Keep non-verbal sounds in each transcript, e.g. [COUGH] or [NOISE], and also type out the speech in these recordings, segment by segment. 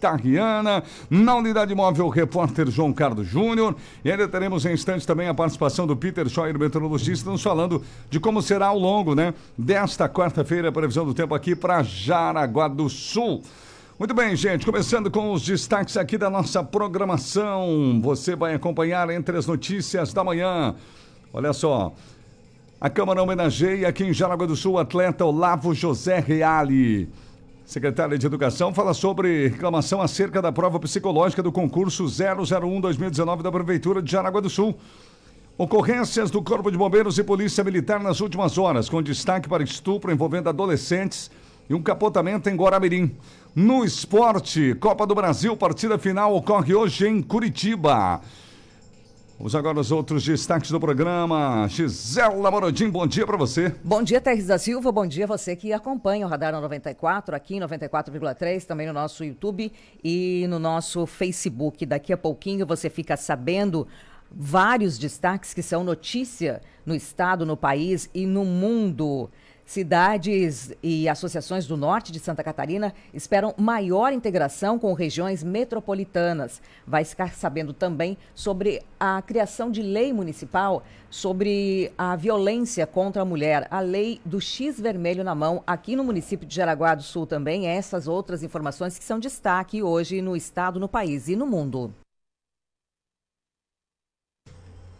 Tarriana, na unidade móvel, o repórter João Carlos Júnior. E ainda teremos em instantes também a participação do Peter Scheuer, meteorologista, nos falando de como será ao longo, né, desta quarta-feira, a previsão do tempo aqui para Jaraguá do Sul. Muito bem, gente, começando com os destaques aqui da nossa programação. Você vai acompanhar entre as notícias da manhã. Olha só. A Câmara homenageia aqui em Jaraguá do Sul o atleta Olavo José Reale. Secretária de Educação fala sobre reclamação acerca da prova psicológica do concurso 001-2019 da Prefeitura de Jaraguá do Sul. Ocorrências do Corpo de Bombeiros e Polícia Militar nas últimas horas, com destaque para estupro envolvendo adolescentes e um capotamento em Guaramirim. No esporte, Copa do Brasil, partida final ocorre hoje em Curitiba. Vamos agora aos outros destaques do programa. Gisela Morodin, bom dia para você. Bom dia, Terres da Silva. Bom dia você que acompanha o Radar 94, aqui em 94,3, também no nosso YouTube e no nosso Facebook. Daqui a pouquinho você fica sabendo vários destaques que são notícia no estado, no país e no mundo. Cidades e associações do norte de Santa Catarina esperam maior integração com regiões metropolitanas. Vai ficar sabendo também sobre a criação de lei municipal sobre a violência contra a mulher, a lei do X vermelho na mão, aqui no município de Jaraguá do Sul também. Essas outras informações que são destaque hoje no estado, no país e no mundo.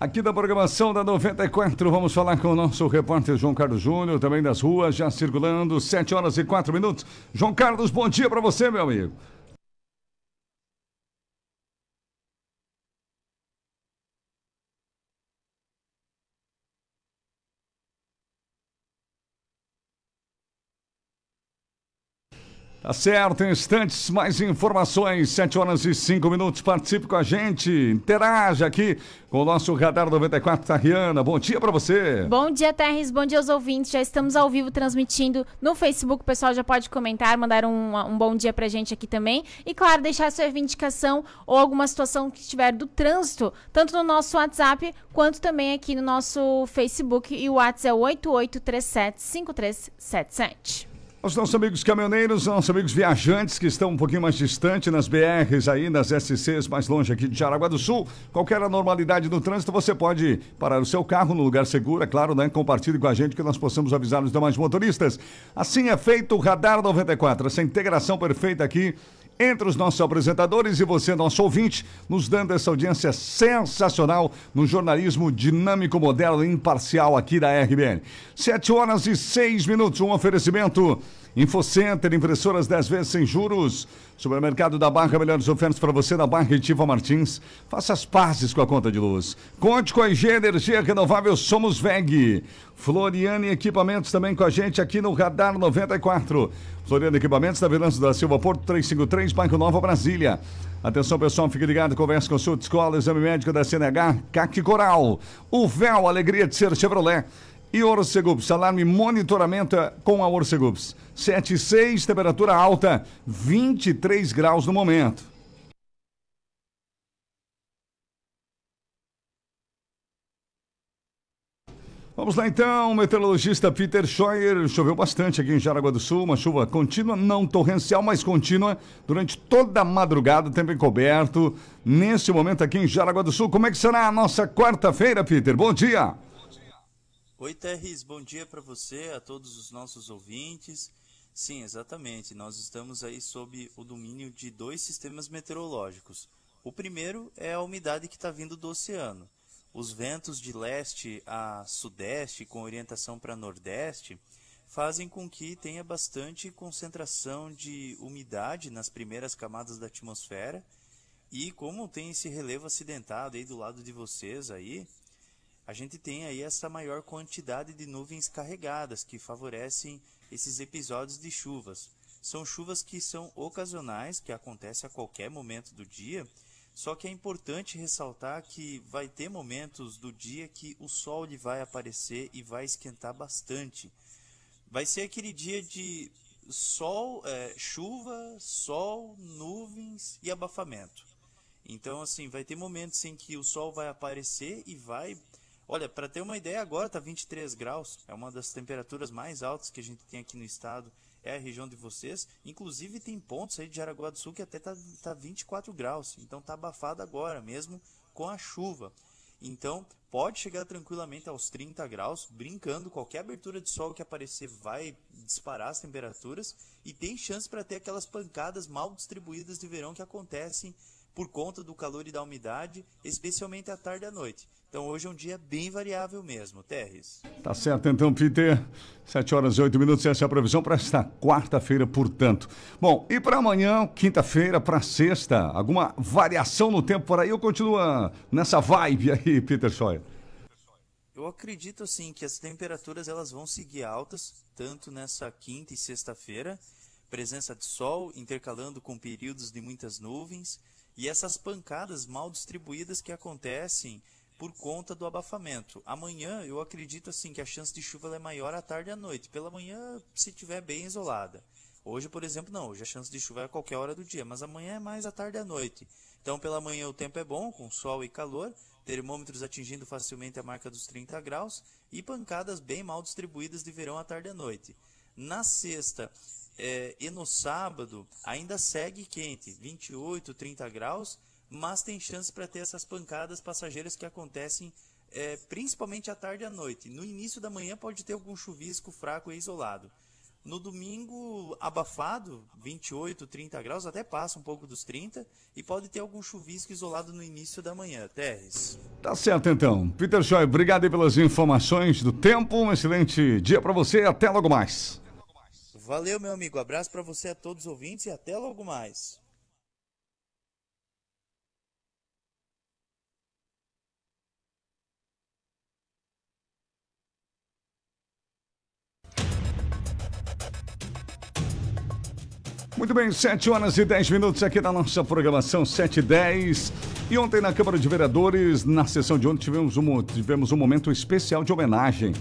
Aqui da programação da 94, vamos falar com o nosso repórter João Carlos Júnior, também das ruas, já circulando, 7 horas e 4 minutos. João Carlos, bom dia para você, meu amigo. Tá certo, em instantes, mais informações, 7 horas e 5 minutos. Participe com a gente, interaja aqui com o nosso Radar 94 Tariana. Bom dia para você. Bom dia, Terres. Bom dia aos ouvintes. Já estamos ao vivo transmitindo no Facebook. O pessoal já pode comentar, mandar um, um bom dia pra gente aqui também. E, claro, deixar sua reivindicação ou alguma situação que estiver do trânsito, tanto no nosso WhatsApp quanto também aqui no nosso Facebook. E o WhatsApp é 8837 5377. Os nossos amigos caminhoneiros, nossos amigos viajantes que estão um pouquinho mais distante nas BRs aí, nas SCs mais longe aqui de Jaraguá do Sul, qualquer anormalidade no trânsito, você pode parar o seu carro no lugar seguro, é claro, né? Compartilhe com a gente que nós possamos avisar os demais motoristas. Assim é feito o Radar 94, essa integração perfeita aqui entre os nossos apresentadores e você, nosso ouvinte, nos dando essa audiência sensacional no jornalismo dinâmico, moderno e imparcial aqui da RBN. Sete horas e seis minutos, um oferecimento. Infocenter, impressoras 10 vezes sem juros. Supermercado da Barra, melhores ofertas para você na Barra e Tiva Martins. Faça as pazes com a conta de luz. Conte com a IG Energia Renovável Somos VEG. Floriane Equipamentos também com a gente aqui no Radar 94. Floriane Equipamentos da Venâncio da Silva Porto 353, Bairro Nova Brasília. Atenção pessoal, fique ligado, conversa com o Escola, Exame Médico da CNH, CAC Coral. O véu, alegria de ser Chevrolet. E Orcegups, alarme monitoramento com a Orcegups. 76, temperatura alta, 23 graus no momento. Vamos lá então, meteorologista Peter Scheuer. Choveu bastante aqui em Jaraguá do Sul, uma chuva contínua, não torrencial, mas contínua, durante toda a madrugada, tempo encoberto. Neste momento aqui em Jaraguá do Sul, como é que será a nossa quarta-feira, Peter? Bom dia! Oi, Terris, bom dia para você, a todos os nossos ouvintes. Sim, exatamente, nós estamos aí sob o domínio de dois sistemas meteorológicos. O primeiro é a umidade que está vindo do oceano. Os ventos de leste a sudeste, com orientação para nordeste, fazem com que tenha bastante concentração de umidade nas primeiras camadas da atmosfera. E como tem esse relevo acidentado aí do lado de vocês aí, a gente tem aí essa maior quantidade de nuvens carregadas que favorecem esses episódios de chuvas. São chuvas que são ocasionais, que acontecem a qualquer momento do dia, só que é importante ressaltar que vai ter momentos do dia que o sol lhe vai aparecer e vai esquentar bastante. Vai ser aquele dia de sol, é, chuva, sol, nuvens e abafamento. Então, assim, vai ter momentos em que o sol vai aparecer e vai Olha, para ter uma ideia, agora está 23 graus, é uma das temperaturas mais altas que a gente tem aqui no estado é a região de vocês. Inclusive tem pontos aí de Jaraguá do Sul que até tá, tá 24 graus, então tá abafado agora mesmo com a chuva. Então, pode chegar tranquilamente aos 30 graus, brincando, qualquer abertura de sol que aparecer vai disparar as temperaturas e tem chance para ter aquelas pancadas mal distribuídas de verão que acontecem por conta do calor e da umidade, especialmente à tarde e à noite. Então hoje é um dia bem variável mesmo, Terres. Tá certo então, Peter. 7 horas e 8 minutos, essa é a previsão para esta quarta-feira, portanto. Bom, e para amanhã, quinta-feira, para sexta, alguma variação no tempo por aí ou continua nessa vibe aí, Peter Scheuer? Eu acredito assim que as temperaturas elas vão seguir altas, tanto nessa quinta e sexta-feira, presença de sol intercalando com períodos de muitas nuvens e essas pancadas mal distribuídas que acontecem por conta do abafamento. Amanhã eu acredito assim que a chance de chuva é maior à tarde e à noite. Pela manhã, se tiver bem isolada. Hoje, por exemplo, não. Hoje a chance de chuva é a qualquer hora do dia, mas amanhã é mais à tarde e à noite. Então, pela manhã o tempo é bom, com sol e calor, termômetros atingindo facilmente a marca dos 30 graus e pancadas bem mal distribuídas de verão à tarde e à noite. Na sexta é, e no sábado ainda segue quente, 28, 30 graus, mas tem chance para ter essas pancadas passageiras que acontecem é, principalmente à tarde e à noite. No início da manhã pode ter algum chuvisco fraco e isolado. No domingo, abafado, 28, 30 graus, até passa um pouco dos 30, e pode ter algum chuvisco isolado no início da manhã. Terres. Tá certo então. Peter Joy, obrigado pelas informações do tempo. Um excelente dia para você e até logo mais. Valeu, meu amigo. Abraço para você a todos os ouvintes e até logo mais. Muito bem, 7 horas e 10 minutos aqui na nossa programação 7 e 10. E ontem na Câmara de Vereadores, na sessão de ontem, tivemos um, tivemos um momento especial de homenagem.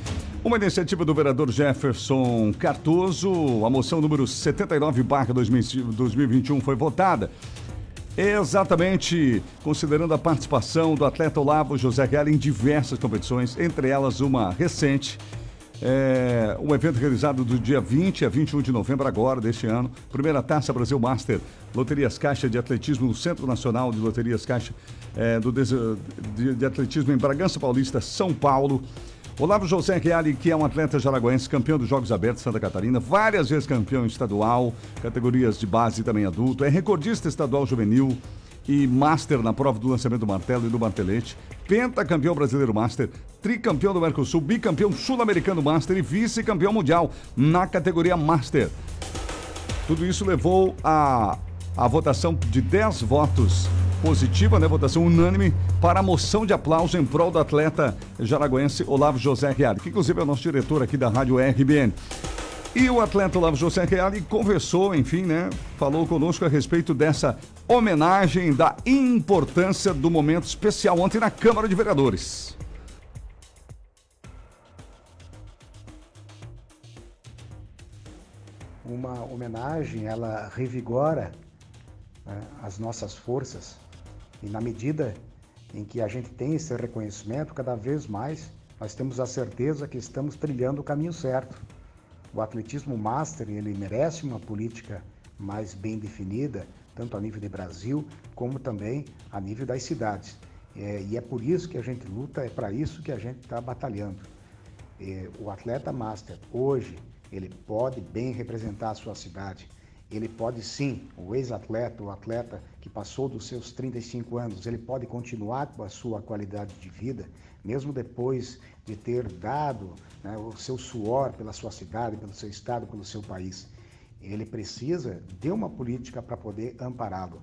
Uma iniciativa do vereador Jefferson Cartoso, a moção número 79 2021 foi votada. Exatamente, considerando a participação do atleta Olavo José Real em diversas competições, entre elas uma recente, é, um evento realizado do dia 20 a 21 de novembro agora deste ano. Primeira Taça Brasil Master, Loterias Caixa de Atletismo no Centro Nacional de Loterias Caixa é, do de, de, Atletismo em Bragança Paulista, São Paulo. Olavo José Reale, que é um atleta jaraguense, campeão dos Jogos Abertos Santa Catarina, várias vezes campeão estadual, categorias de base e também adulto, é recordista estadual juvenil, e Master na prova do lançamento do martelo e do martelete, pentacampeão brasileiro Master, tricampeão do Mercosul, bicampeão sul-americano Master e vice-campeão mundial na categoria Master. Tudo isso levou a, a votação de 10 votos positiva, né? Votação unânime para a moção de aplauso em prol do atleta jaraguense Olavo José Reale, que inclusive é o nosso diretor aqui da Rádio RBN. E o atleta Olavo José Reale conversou, enfim, né? Falou conosco a respeito dessa homenagem, da importância do momento especial ontem na Câmara de Vereadores. Uma homenagem, ela revigora né, as nossas forças e na medida em que a gente tem esse reconhecimento, cada vez mais nós temos a certeza que estamos trilhando o caminho certo o atletismo master ele merece uma política mais bem definida, tanto a nível de Brasil como também a nível das cidades. É, e é por isso que a gente luta, é para isso que a gente está batalhando. É, o atleta master hoje ele pode bem representar a sua cidade. Ele pode sim, o ex-atleta, o atleta que passou dos seus 35 anos, ele pode continuar com a sua qualidade de vida, mesmo depois de ter dado né, o seu suor pela sua cidade, pelo seu estado, pelo seu país. Ele precisa de uma política para poder ampará-lo.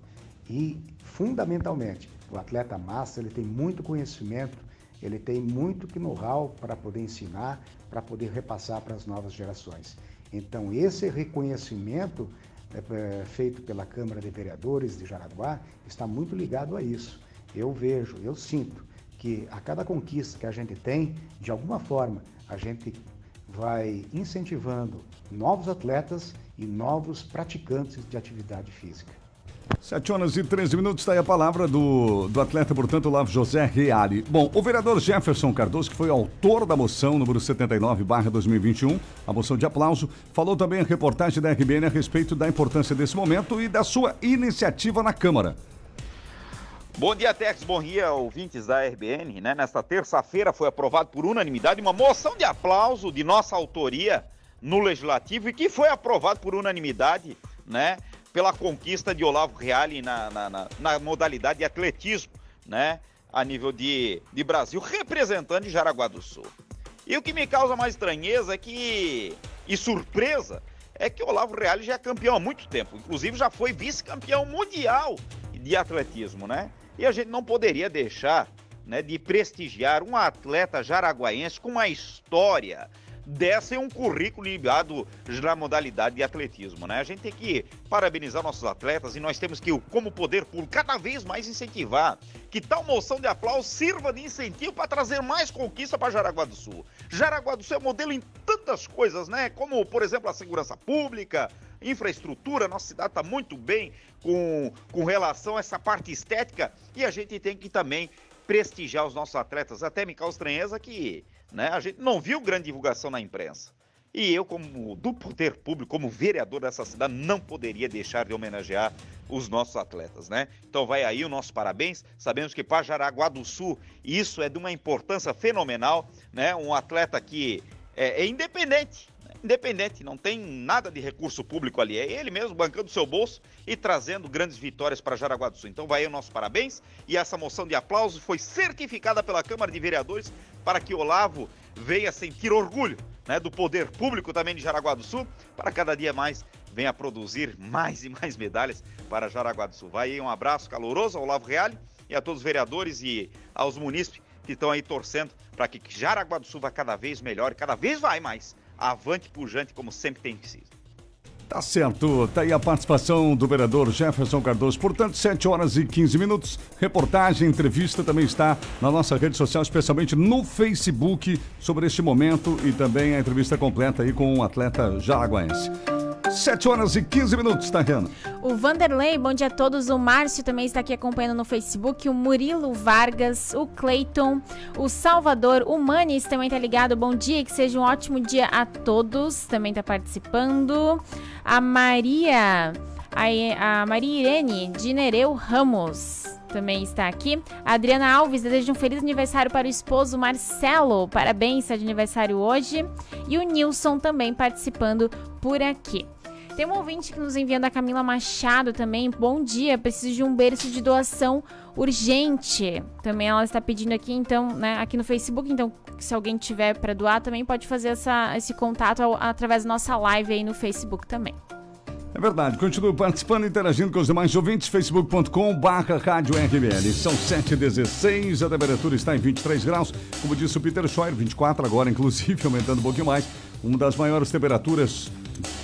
E, fundamentalmente, o atleta master ele tem muito conhecimento, ele tem muito know-how para poder ensinar, para poder repassar para as novas gerações. Então, esse reconhecimento é, é, feito pela Câmara de Vereadores de Jaraguá está muito ligado a isso. Eu vejo, eu sinto que a cada conquista que a gente tem, de alguma forma, a gente vai incentivando novos atletas e novos praticantes de atividade física. 7 horas e 13 minutos, está aí a palavra do, do atleta, portanto, Olavo José Reale. Bom, o vereador Jefferson Cardoso, que foi autor da moção número 79, barra 2021, a moção de aplauso, falou também a reportagem da RBN a respeito da importância desse momento e da sua iniciativa na Câmara. Bom dia, Tex. Bom dia, ouvintes da RBN. Né? Nesta terça-feira foi aprovado por unanimidade uma moção de aplauso de nossa autoria no Legislativo e que foi aprovado por unanimidade, né? pela conquista de Olavo Reale na, na, na, na modalidade de atletismo, né? A nível de, de Brasil, representando Jaraguá do Sul. E o que me causa mais estranheza é que, e surpresa é que Olavo Reale já é campeão há muito tempo. Inclusive já foi vice-campeão mundial de atletismo, né? E a gente não poderia deixar né, de prestigiar um atleta jaraguaense com uma história, dessa é um currículo ligado na modalidade de atletismo, né? A gente tem que parabenizar nossos atletas e nós temos que, como poder público, cada vez mais incentivar que tal moção de aplauso sirva de incentivo para trazer mais conquista para Jaraguá do Sul. Jaraguá do Sul é modelo em tantas coisas, né? Como, por exemplo, a segurança pública, infraestrutura, nossa cidade está muito bem com, com relação a essa parte estética e a gente tem que também prestigiar os nossos atletas. Até me causa estranheza que né? A gente não viu grande divulgação na imprensa. E eu, como do poder público, como vereador dessa cidade, não poderia deixar de homenagear os nossos atletas, né? Então vai aí o nosso parabéns. Sabemos que para Jaraguá do Sul isso é de uma importância fenomenal, né? Um atleta que é, é independente, independente, não tem nada de recurso público ali. É ele mesmo bancando seu bolso e trazendo grandes vitórias para Jaraguá do Sul. Então vai aí o nosso parabéns. E essa moção de aplauso foi certificada pela Câmara de Vereadores para que Olavo venha sentir orgulho né, do poder público também de Jaraguá do Sul, para cada dia mais venha produzir mais e mais medalhas para Jaraguá do Sul. Vai aí um abraço caloroso ao Olavo Reale e a todos os vereadores e aos munícipes que estão aí torcendo para que Jaraguá do Sul vá cada vez melhor e cada vez vai mais avante pujante, como sempre tem sido. Tá certo, tá aí a participação do vereador Jefferson Cardoso. Portanto, 7 horas e 15 minutos. Reportagem, entrevista também está na nossa rede social, especialmente no Facebook, sobre este momento e também a entrevista completa aí com o um atleta jaraguaense. 7 horas e 15 minutos, tá, Renan? O Vanderlei, bom dia a todos. O Márcio também está aqui acompanhando no Facebook. O Murilo Vargas, o Cleiton, o Salvador, o Manis também tá ligado. Bom dia, que seja um ótimo dia a todos. Também tá participando. A Maria, a, a Maria Irene de Nereu Ramos também está aqui. A Adriana Alves deseja um feliz aniversário para o esposo Marcelo. Parabéns, está de aniversário hoje. E o Nilson também participando por aqui. Tem um ouvinte que nos envia da Camila Machado também. Bom dia, preciso de um berço de doação urgente. Também ela está pedindo aqui, então, né, aqui no Facebook. Então, se alguém tiver para doar, também pode fazer essa, esse contato ao, através da nossa live aí no Facebook também. É verdade, continue participando e interagindo com os demais ouvintes, facebook.com barra rádio RBL. São 7h16, a temperatura está em 23 graus, como disse o Peter Scheuer, 24 agora, inclusive, [LAUGHS] aumentando um pouquinho mais. Uma das maiores temperaturas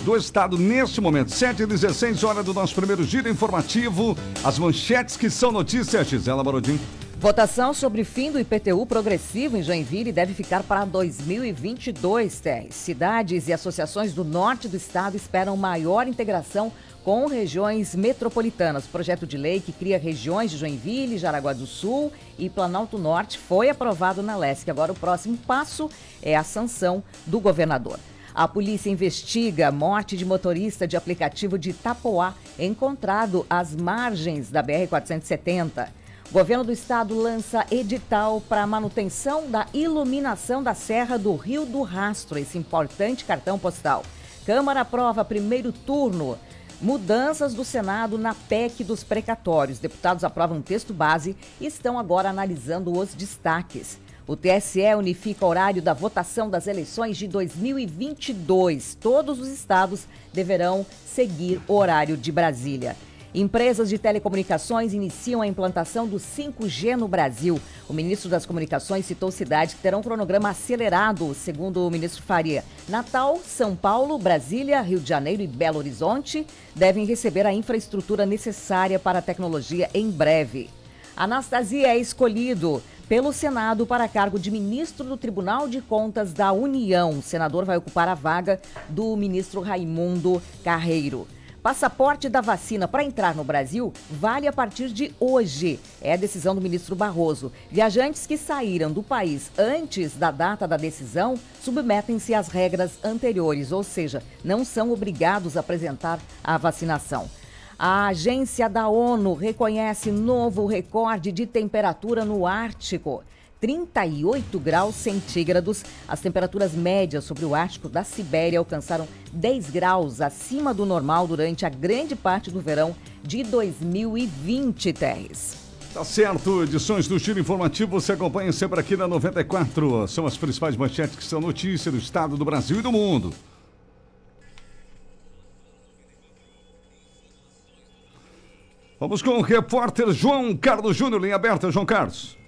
do estado neste momento. 7h16, hora do nosso primeiro giro informativo. As manchetes que são notícias, Gisela Barodin. Votação sobre fim do IPTU progressivo em Joinville deve ficar para 2022, Terres. Cidades e associações do norte do estado esperam maior integração com regiões metropolitanas. O projeto de lei que cria regiões de Joinville, Jaraguá do Sul e Planalto Norte foi aprovado na LESC. Agora o próximo passo é a sanção do governador. A polícia investiga a morte de motorista de aplicativo de Itapoá, encontrado às margens da BR-470. Governo do estado lança edital para manutenção da iluminação da Serra do Rio do Rastro, esse importante cartão postal. Câmara aprova primeiro turno. Mudanças do Senado na PEC dos precatórios. Deputados aprovam texto base e estão agora analisando os destaques. O TSE unifica o horário da votação das eleições de 2022. Todos os estados deverão seguir o horário de Brasília. Empresas de telecomunicações iniciam a implantação do 5G no Brasil. O ministro das Comunicações citou cidades que terão um cronograma acelerado, segundo o ministro Faria. Natal, São Paulo, Brasília, Rio de Janeiro e Belo Horizonte devem receber a infraestrutura necessária para a tecnologia em breve. Anastasia é escolhido pelo Senado para cargo de ministro do Tribunal de Contas da União. O senador vai ocupar a vaga do ministro Raimundo Carreiro. Passaporte da vacina para entrar no Brasil vale a partir de hoje. É a decisão do ministro Barroso. Viajantes que saíram do país antes da data da decisão submetem-se às regras anteriores, ou seja, não são obrigados a apresentar a vacinação. A agência da ONU reconhece novo recorde de temperatura no Ártico. 38 graus centígrados. As temperaturas médias sobre o Ártico da Sibéria alcançaram 10 graus acima do normal durante a grande parte do verão de 2020, Terres. Tá certo, edições do Giro Informativo você acompanha sempre aqui na 94. São as principais manchetes que são notícia do estado do Brasil e do mundo. Vamos com o repórter João Carlos Júnior, linha aberta, João Carlos.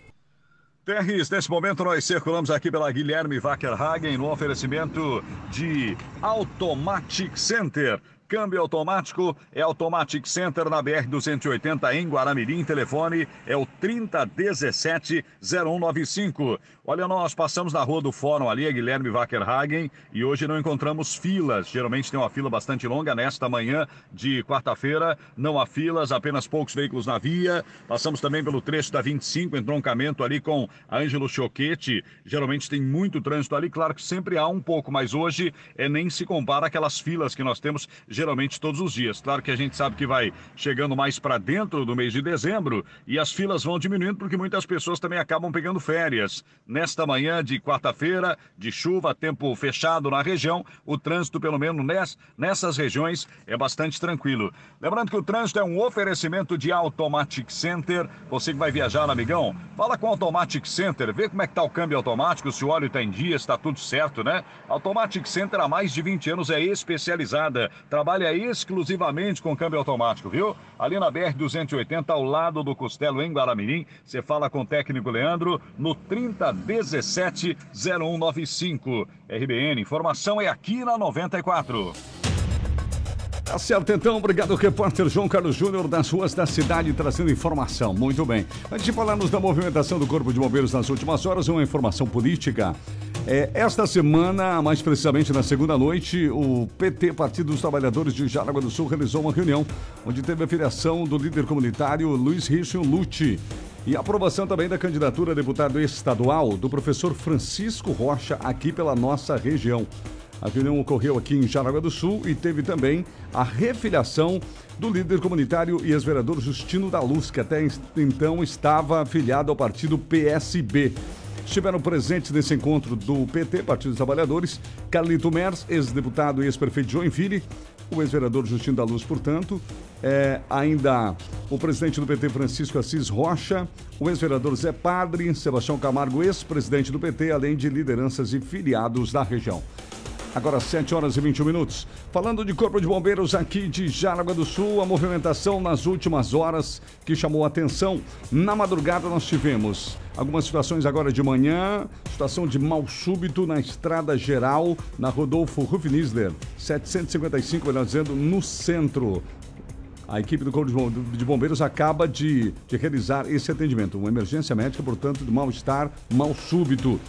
Terres, nesse momento nós circulamos aqui pela Guilherme Wackerhagen no oferecimento de Automatic Center. Câmbio automático é Automatic Center na BR-280 em Guaramirim. Telefone é o 3017-0195. Olha, nós passamos na rua do Fórum ali, a Guilherme Wackerhagen, e hoje não encontramos filas. Geralmente tem uma fila bastante longa. Nesta manhã de quarta-feira, não há filas, apenas poucos veículos na via. Passamos também pelo trecho da 25, entroncamento ali com Ângelo Choquete. Geralmente tem muito trânsito ali. Claro que sempre há um pouco, mas hoje é nem se compara aquelas filas que nós temos geralmente todos os dias. Claro que a gente sabe que vai chegando mais para dentro do mês de dezembro e as filas vão diminuindo porque muitas pessoas também acabam pegando férias nesta manhã de quarta-feira, de chuva, tempo fechado na região, o trânsito, pelo menos nessas regiões, é bastante tranquilo. Lembrando que o trânsito é um oferecimento de Automatic Center. Você que vai viajar, amigão, fala com o Automatic Center, vê como é que tá o câmbio automático, se o óleo está em dia, está tudo certo, né? Automatic Center há mais de 20 anos é especializada, trabalha exclusivamente com câmbio automático, viu? Ali na BR-280, ao lado do Costelo, em Guaramirim, você fala com o técnico Leandro no 30 17 0195. RBN, informação é aqui na 94. Tá certo, então. Obrigado, repórter João Carlos Júnior, das ruas da cidade, trazendo informação. Muito bem. Antes de falarmos da movimentação do Corpo de Bombeiros nas últimas horas, uma informação política. É, esta semana, mais precisamente na segunda noite, o PT, Partido dos Trabalhadores de Jaraguá do Sul, realizou uma reunião onde teve a filiação do líder comunitário Luiz Richard Lute e aprovação também da candidatura a deputado estadual do professor Francisco Rocha aqui pela nossa região. A reunião ocorreu aqui em Jaraguá do Sul e teve também a refiliação do líder comunitário e ex-vereador Justino da Luz, que até então estava afiliado ao partido PSB. Estiveram presentes nesse encontro do PT, Partido dos Trabalhadores, Carlito Mers, ex-deputado e ex-prefeito de Joinville, o ex-vereador Justino da Luz, portanto, é, ainda o presidente do PT, Francisco Assis Rocha, o ex-vereador Zé Padre, Sebastião Camargo, ex-presidente do PT, além de lideranças e filiados da região. Agora 7 horas e 21 minutos. Falando de Corpo de Bombeiros aqui de Jaraguá do Sul, a movimentação nas últimas horas que chamou a atenção. Na madrugada nós tivemos algumas situações agora de manhã, situação de mal súbito na estrada geral, na Rodolfo Rufinisler, 755, melhor dizendo, no centro. A equipe do Corpo de Bombeiros acaba de, de realizar esse atendimento. Uma emergência médica, portanto, de mal-estar, mal súbito.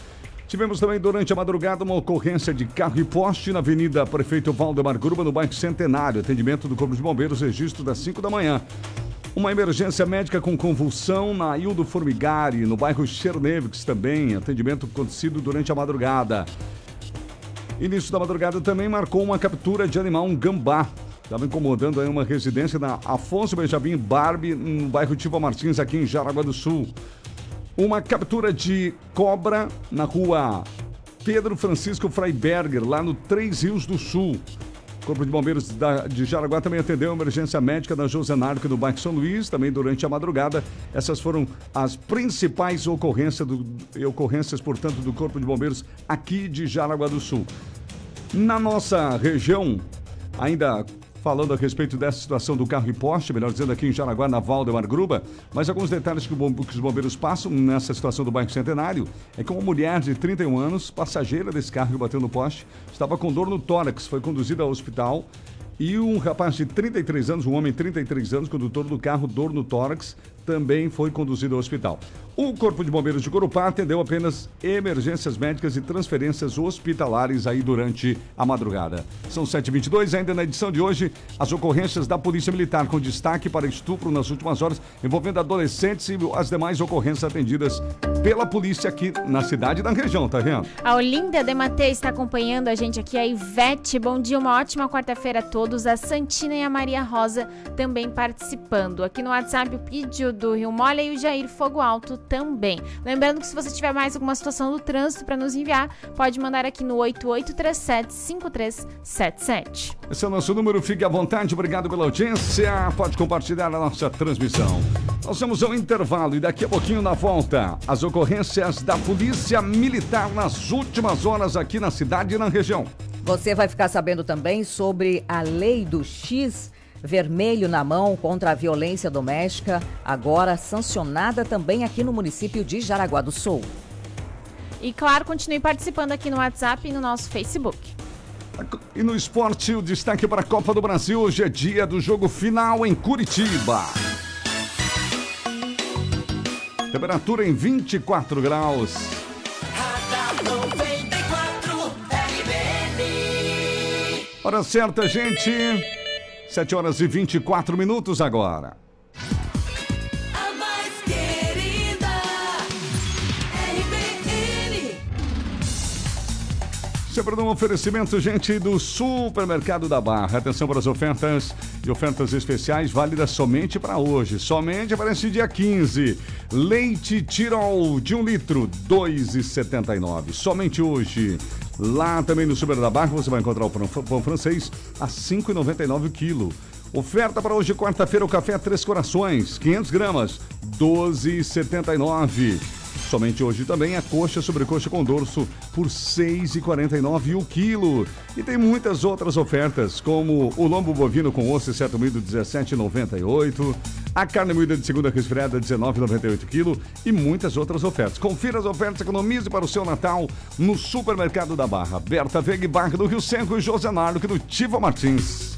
Tivemos também durante a madrugada uma ocorrência de carro e poste na Avenida Prefeito Valdemar Gruba, no bairro Centenário. Atendimento do Corpo de Bombeiros, registro das 5 da manhã. Uma emergência médica com convulsão na Ildo Formigari, no bairro Chernevics também. Atendimento acontecido durante a madrugada. Início da madrugada também marcou uma captura de animal, um gambá. Estava incomodando aí uma residência na Afonso Benjamin Barbie, no bairro Tiva Martins, aqui em Jaraguá do Sul. Uma captura de cobra na rua Pedro Francisco Freiberger, lá no Três Rios do Sul. O Corpo de Bombeiros de Jaraguá também atendeu a emergência médica da Josenarco no bairro São Luís, também durante a madrugada. Essas foram as principais ocorrências, do, ocorrências, portanto, do Corpo de Bombeiros aqui de Jaraguá do Sul. Na nossa região, ainda falando a respeito dessa situação do carro e poste, melhor dizendo, aqui em Jaraguá, na Valdemar Gruba. Mas alguns detalhes que, os bombeiros passam nessa situação do bairro Centenário é que uma mulher de 31 anos, passageira desse carro que bateu no poste, estava com dor no tórax, foi conduzida ao hospital. E um rapaz de 33 anos, um homem de 33 anos, condutor do carro, dor no tórax, também foi conduzido ao hospital. O Corpo de Bombeiros de Corupá atendeu apenas emergências médicas e transferências hospitalares aí durante a madrugada. São 7h22, ainda na edição de hoje, as ocorrências da Polícia Militar, com destaque para estupro nas últimas horas, envolvendo adolescentes e as demais ocorrências atendidas pela polícia aqui na cidade e na região, tá vendo? A Olinda Dematei está acompanhando a gente aqui, a Ivete. Bom dia, uma ótima quarta-feira a todos. A Santina e a Maria Rosa também participando. Aqui no WhatsApp, o Pídio do Rio Molha e o Jair Fogo Alto também. Lembrando que se você tiver mais alguma situação do trânsito para nos enviar, pode mandar aqui no 8837-5377. Esse é o nosso número, fique à vontade, obrigado pela audiência. Pode compartilhar a nossa transmissão. Nós vamos ao intervalo e daqui a pouquinho na volta, as ocorrências da Polícia Militar nas últimas horas aqui na cidade e na região. Você vai ficar sabendo também sobre a lei do X vermelho na mão contra a violência doméstica, agora sancionada também aqui no município de Jaraguá do Sul. E claro, continue participando aqui no WhatsApp e no nosso Facebook. E no esporte, o destaque para a Copa do Brasil. Hoje é dia do jogo final em Curitiba. Temperatura em 24 graus. Hora certa, gente. 7 horas e 24 minutos agora. A mais querida RBN. Sempre um oferecimento, gente, do Supermercado da Barra. Atenção para as ofertas e ofertas especiais válidas somente para hoje. Somente para esse dia 15. Leite Tirol de 1 litro, 2,79. Somente hoje. Lá também no Super da Barra você vai encontrar o pão, pão francês a 5,99 o quilo. Oferta para hoje, quarta-feira, o café Três Corações, 500 gramas, 12,79. Somente hoje também a coxa sobrecoxa com dorso por 6,49 o quilo. E tem muitas outras ofertas, como o lombo bovino com osso e certo moído 17,98, a carne moída de segunda resfriada 19,98 quilo e muitas outras ofertas. Confira as ofertas, economize para o seu Natal no Supermercado da Barra. Berta Veg Barra do Rio Seco e José Nardo do Tiva Martins.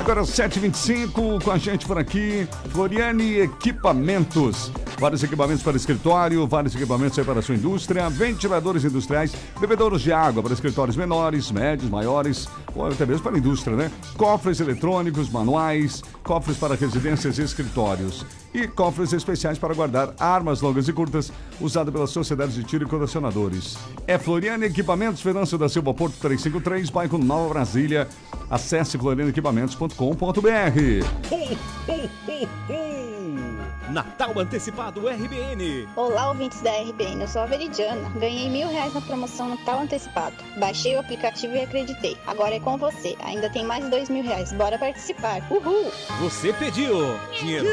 Agora 7h25, com a gente por aqui, Floriane Equipamentos. Vários equipamentos para escritório, vários equipamentos para a sua indústria, ventiladores industriais, bebedouros de água para escritórios menores, médios, maiores, ou até mesmo para a indústria, né? Cofres eletrônicos, manuais, cofres para residências e escritórios. E cofres especiais para guardar armas longas e curtas, usado pelas sociedades de tiro e colecionadores. É Floriane Equipamentos, Venâncio da Silva Porto 353, bairro Nova Brasília. Acesse florianeequipamentos.com.br. Natal Antecipado RBN. Olá, ouvintes da RBN, eu sou a Veridiana. Ganhei mil reais na promoção Natal Antecipado. Baixei o aplicativo e acreditei. Agora é com você. Ainda tem mais dois mil reais. Bora participar. Uhul! Você pediu dinheiro.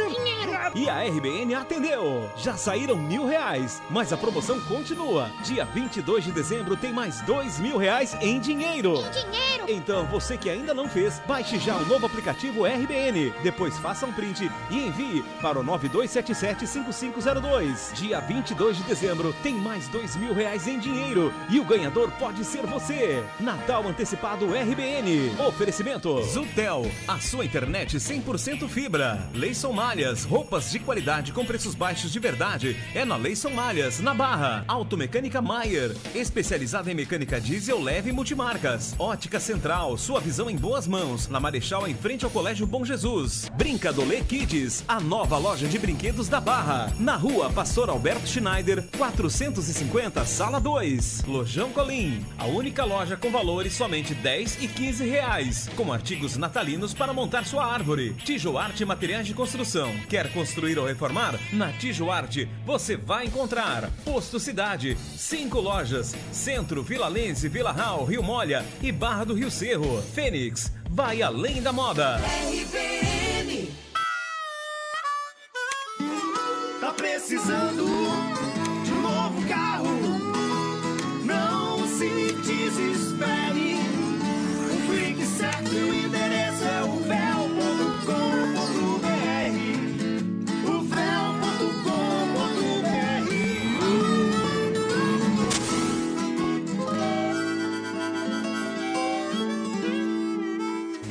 E a RBN atendeu. Já saíram mil reais, mas a promoção continua. Dia 22 de dezembro tem mais dois mil reais em dinheiro. Dinheiro. Então, você que ainda não fez, baixe já o novo aplicativo RBN. Depois faça um print e envie para o 9277-5502. Dia 22 de dezembro tem mais dois mil reais em dinheiro. E o ganhador pode ser você. Natal Antecipado RBN. Oferecimento Zutel. A sua internet 100% fibra. Leison Malhas. Roupas de qualidade com preços baixos de verdade. É na Leison Malhas, na Barra. Automecânica Maier. Especializada em mecânica diesel leve e multimarcas. Ótica Central. Sua visão em boas mãos. Na Marechal, em frente ao Colégio Bom Jesus. Brincadolê Kids. A nova loja de brinquedos da Barra. Na rua Pastor Alberto Schneider, 450, sala 2. Lojão Colim. A única loja com valores somente 10 e 15 reais. Com artigos natalinos para montar sua árvore. Tijoarte Materiais de Construção. Quer construir ou reformar? Na Tijoarte você vai encontrar. Posto Cidade. Cinco lojas. Centro, Vila Lense, Vila Real, Rio Molha e Barra do Rio Cerro. Fênix. Vai além da moda. RBN. Precisando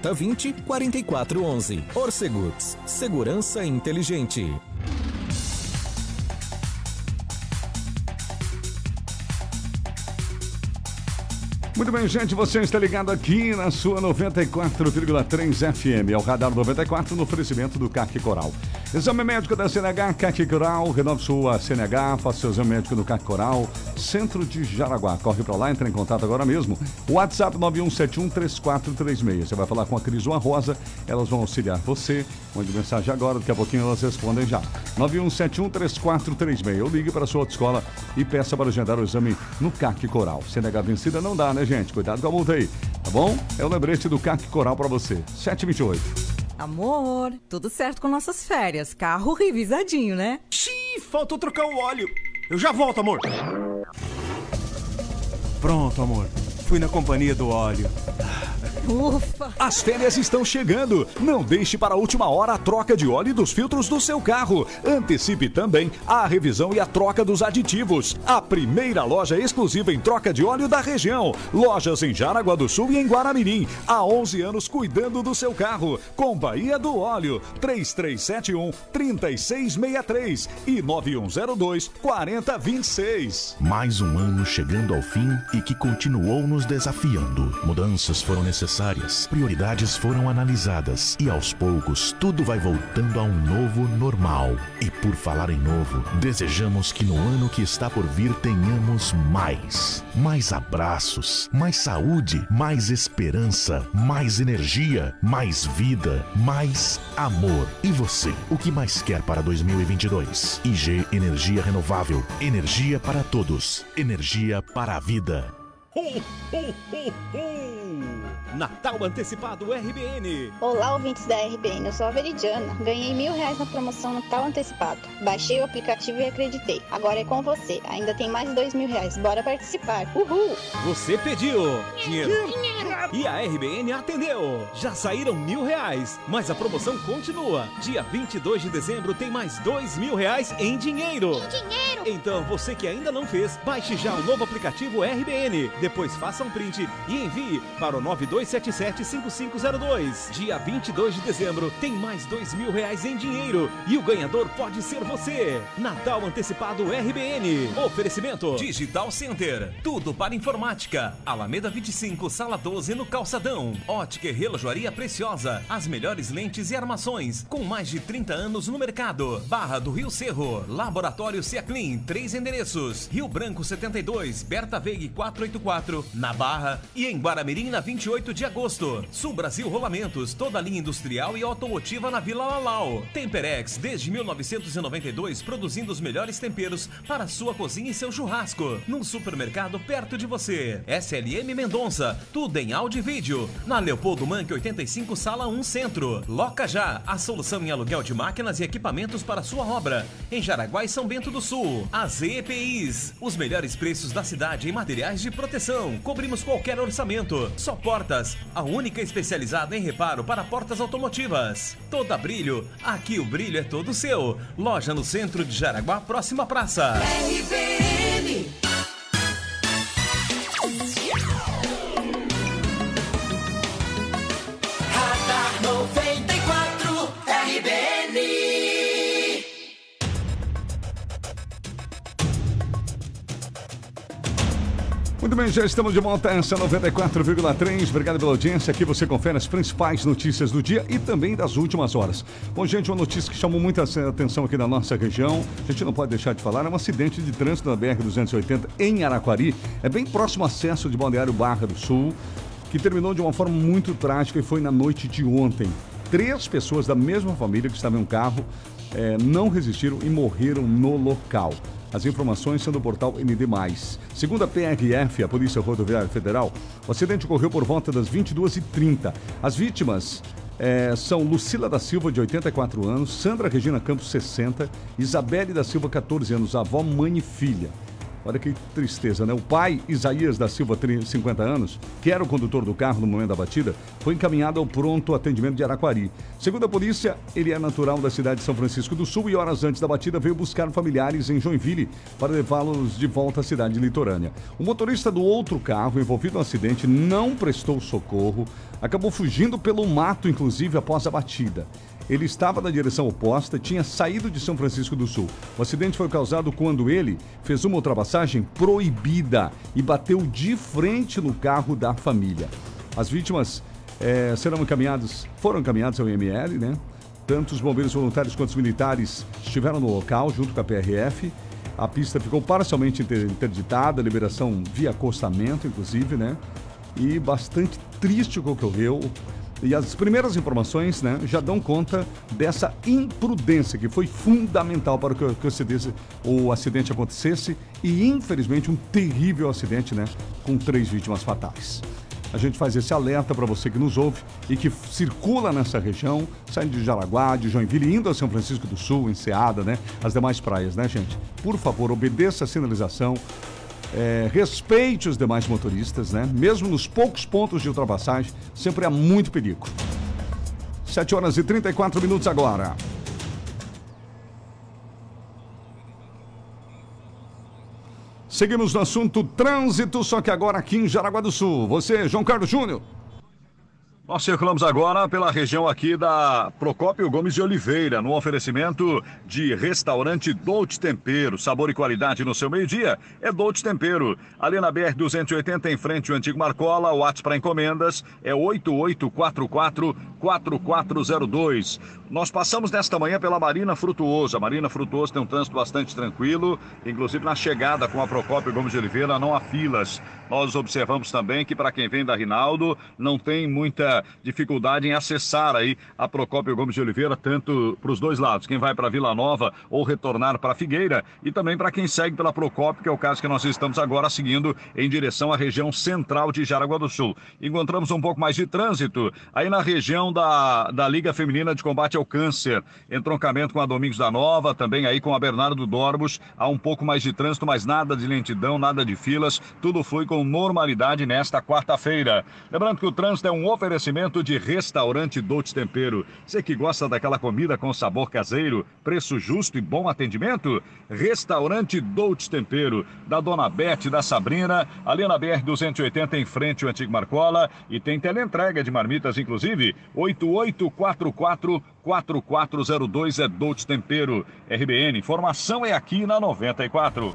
4020 4411. Orcegups. Segurança inteligente. Muito bem, gente, você está ligado aqui na sua 94,3 FM. É o Radar 94 no oferecimento do CAC Coral. Exame médico da CNH, CAC Coral, renove sua CNH, faça seu exame médico no CAC Coral, centro de Jaraguá. Corre para lá, entre em contato agora mesmo. WhatsApp 91713436. Você vai falar com a Cris ou a Rosa, elas vão auxiliar você. Mande mensagem agora, daqui a pouquinho elas respondem já. 91713436. Ou ligue para sua autoescola e peça para agendar o exame no CAC Coral. CNH vencida não dá, né, gente? Cuidado com a multa aí, tá bom? É o lembrete do CAC Coral para você. 728. Amor, tudo certo com nossas férias. Carro revisadinho, né? Xiii, faltou trocar o óleo. Eu já volto, amor. Pronto, amor. Fui na companhia do óleo. Ufa! As férias estão chegando. Não deixe para a última hora a troca de óleo dos filtros do seu carro. Antecipe também a revisão e a troca dos aditivos. A primeira loja exclusiva em troca de óleo da região. Lojas em Jaraguá do Sul e em Guaramirim. Há 11 anos cuidando do seu carro. Com Bahia do Óleo. 3371 3663 e 9102 4026. Mais um ano chegando ao fim e que continuou nos desafiando. Mudanças foram necessárias, prioridades foram analisadas e aos poucos tudo vai voltando a um novo normal. E por falar em novo, desejamos que no ano que está por vir tenhamos mais. Mais abraços, mais saúde, mais esperança, mais energia, mais vida, mais amor. E você, o que mais quer para 2022? IG Energia Renovável. Energia para todos. Energia para a vida. Ho, ho, ho, ho! Natal Antecipado RBN. Olá, ouvintes da RBN, eu sou a Veridiana. Ganhei mil reais na promoção Natal Antecipado. Baixei o aplicativo e acreditei. Agora é com você. Ainda tem mais dois mil reais. Bora participar. Uhul! Você pediu dinheiro. E a RBN atendeu. Já saíram mil reais, mas a promoção continua. Dia 22 de dezembro tem mais dois mil reais em dinheiro. Dinheiro! Então, você que ainda não fez, baixe já o novo aplicativo RBN. Depois faça um print e envie para o 9277-5502. Dia 22 de dezembro tem mais dois mil reais em dinheiro e o ganhador pode ser você. Natal Antecipado RBN. Oferecimento Digital Center. Tudo para informática. Alameda 25, sala 12 no Calçadão. Ótica e Relojoaria Preciosa. As melhores lentes e armações. Com mais de 30 anos no mercado. Barra do Rio Cerro. Laboratório Ciaclin. Três endereços. Rio Branco 72. Berta Veig 484. Na Barra. E em Guaramirim na 28 de agosto. Sul Brasil Rolamentos. Toda linha industrial e automotiva na Vila Lalau. Temperex. Desde 1992 produzindo os melhores temperos para sua cozinha e seu churrasco. Num supermercado perto de você. SLM Mendonça. Tudo em áudio e vídeo. Na Leopoldo Manque 85, sala 1 Centro. Loca já. A solução em aluguel de máquinas e equipamentos para sua obra. Em Jaraguá e São Bento do Sul. AZ EPIs. Os melhores preços da cidade em materiais de proteção. Cobrimos qualquer orçamento. Só portas. A única especializada em reparo para portas automotivas. Toda brilho. Aqui o brilho é todo seu. Loja no centro de Jaraguá, próxima praça. Bem, já estamos de volta. Essa é 94,3. Obrigado pela audiência. Aqui você confere as principais notícias do dia e também das últimas horas. Bom, gente, uma notícia que chamou muita atenção aqui na nossa região. A gente não pode deixar de falar. É um acidente de trânsito na BR-280 em Araquari. É bem próximo acesso de Balneário Barra do Sul, que terminou de uma forma muito trágica e foi na noite de ontem. Três pessoas da mesma família que estavam em um carro eh, não resistiram e morreram no local. As informações são do portal ND+. Segundo a PRF, a Polícia Rodoviária Federal, o acidente ocorreu por volta das 22h30. As vítimas eh, são Lucila da Silva, de 84 anos, Sandra Regina Campos, 60, Isabelle da Silva, 14 anos, avó, mãe e filha. Olha que tristeza, né? O pai, Isaías da Silva, 30, 50 anos, que era o condutor do carro no momento da batida, foi encaminhado ao pronto atendimento de Araquari. Segundo a polícia, ele é natural da cidade de São Francisco do Sul e horas antes da batida veio buscar familiares em Joinville para levá-los de volta à cidade litorânea. O motorista do outro carro envolvido no acidente não prestou socorro, acabou fugindo pelo mato, inclusive, após a batida. Ele estava na direção oposta tinha saído de São Francisco do Sul. O acidente foi causado quando ele fez uma ultrapassagem proibida e bateu de frente no carro da família. As vítimas eh, serão encaminhadas, foram encaminhadas ao IML, né? Tanto os bombeiros voluntários quanto os militares estiveram no local junto com a PRF. A pista ficou parcialmente inter- interditada, liberação via acostamento, inclusive, né? E bastante triste o que ocorreu. E as primeiras informações né, já dão conta dessa imprudência que foi fundamental para que, que o, acidente, o acidente acontecesse e, infelizmente, um terrível acidente né, com três vítimas fatais. A gente faz esse alerta para você que nos ouve e que circula nessa região, saindo de Jaraguá, de Joinville, indo a São Francisco do Sul, Enseada, né? As demais praias, né, gente? Por favor, obedeça a sinalização, é, respeite os demais motoristas, né? Mesmo nos poucos pontos de ultrapassagem, sempre há muito perigo. 7 horas e 34 minutos agora. Seguimos no assunto trânsito, só que agora aqui em Jaraguá do Sul. Você, João Carlos Júnior. Nós circulamos agora pela região aqui da Procópio Gomes de Oliveira, no oferecimento de restaurante Dolce Tempero. Sabor e qualidade no seu meio-dia é Dolce Tempero. Ali na BR-280, em frente ao antigo Marcola, o WhatsApp para encomendas é 8844-4402. Nós passamos nesta manhã pela Marina Frutuoso. A Marina Frutuoso tem um trânsito bastante tranquilo, inclusive na chegada com a Procópio Gomes de Oliveira não há filas. Nós observamos também que para quem vem da Rinaldo não tem muita dificuldade em acessar aí a Procópio Gomes de Oliveira, tanto para os dois lados, quem vai para Vila Nova ou retornar para Figueira, e também para quem segue pela Procópio, que é o caso que nós estamos agora seguindo em direção à região central de Jaraguá do Sul. Encontramos um pouco mais de trânsito aí na região da, da Liga Feminina de Combate ao Câncer, entroncamento com a Domingos da Nova, também aí com a Bernardo Dorbos, há um pouco mais de trânsito, mas nada de lentidão, nada de filas, tudo flui com normalidade nesta quarta-feira. Lembrando que o trânsito é um oferecimento de restaurante Dolce Tempero. Você que gosta daquela comida com sabor caseiro, preço justo e bom atendimento? Restaurante Dolce Tempero, da Dona Bete, da Sabrina, ali na BR 280 em frente ao antigo Marcola e tem teleentrega de marmitas inclusive 8844 4402 é Dolce Tempero. RBN, informação é aqui na 94.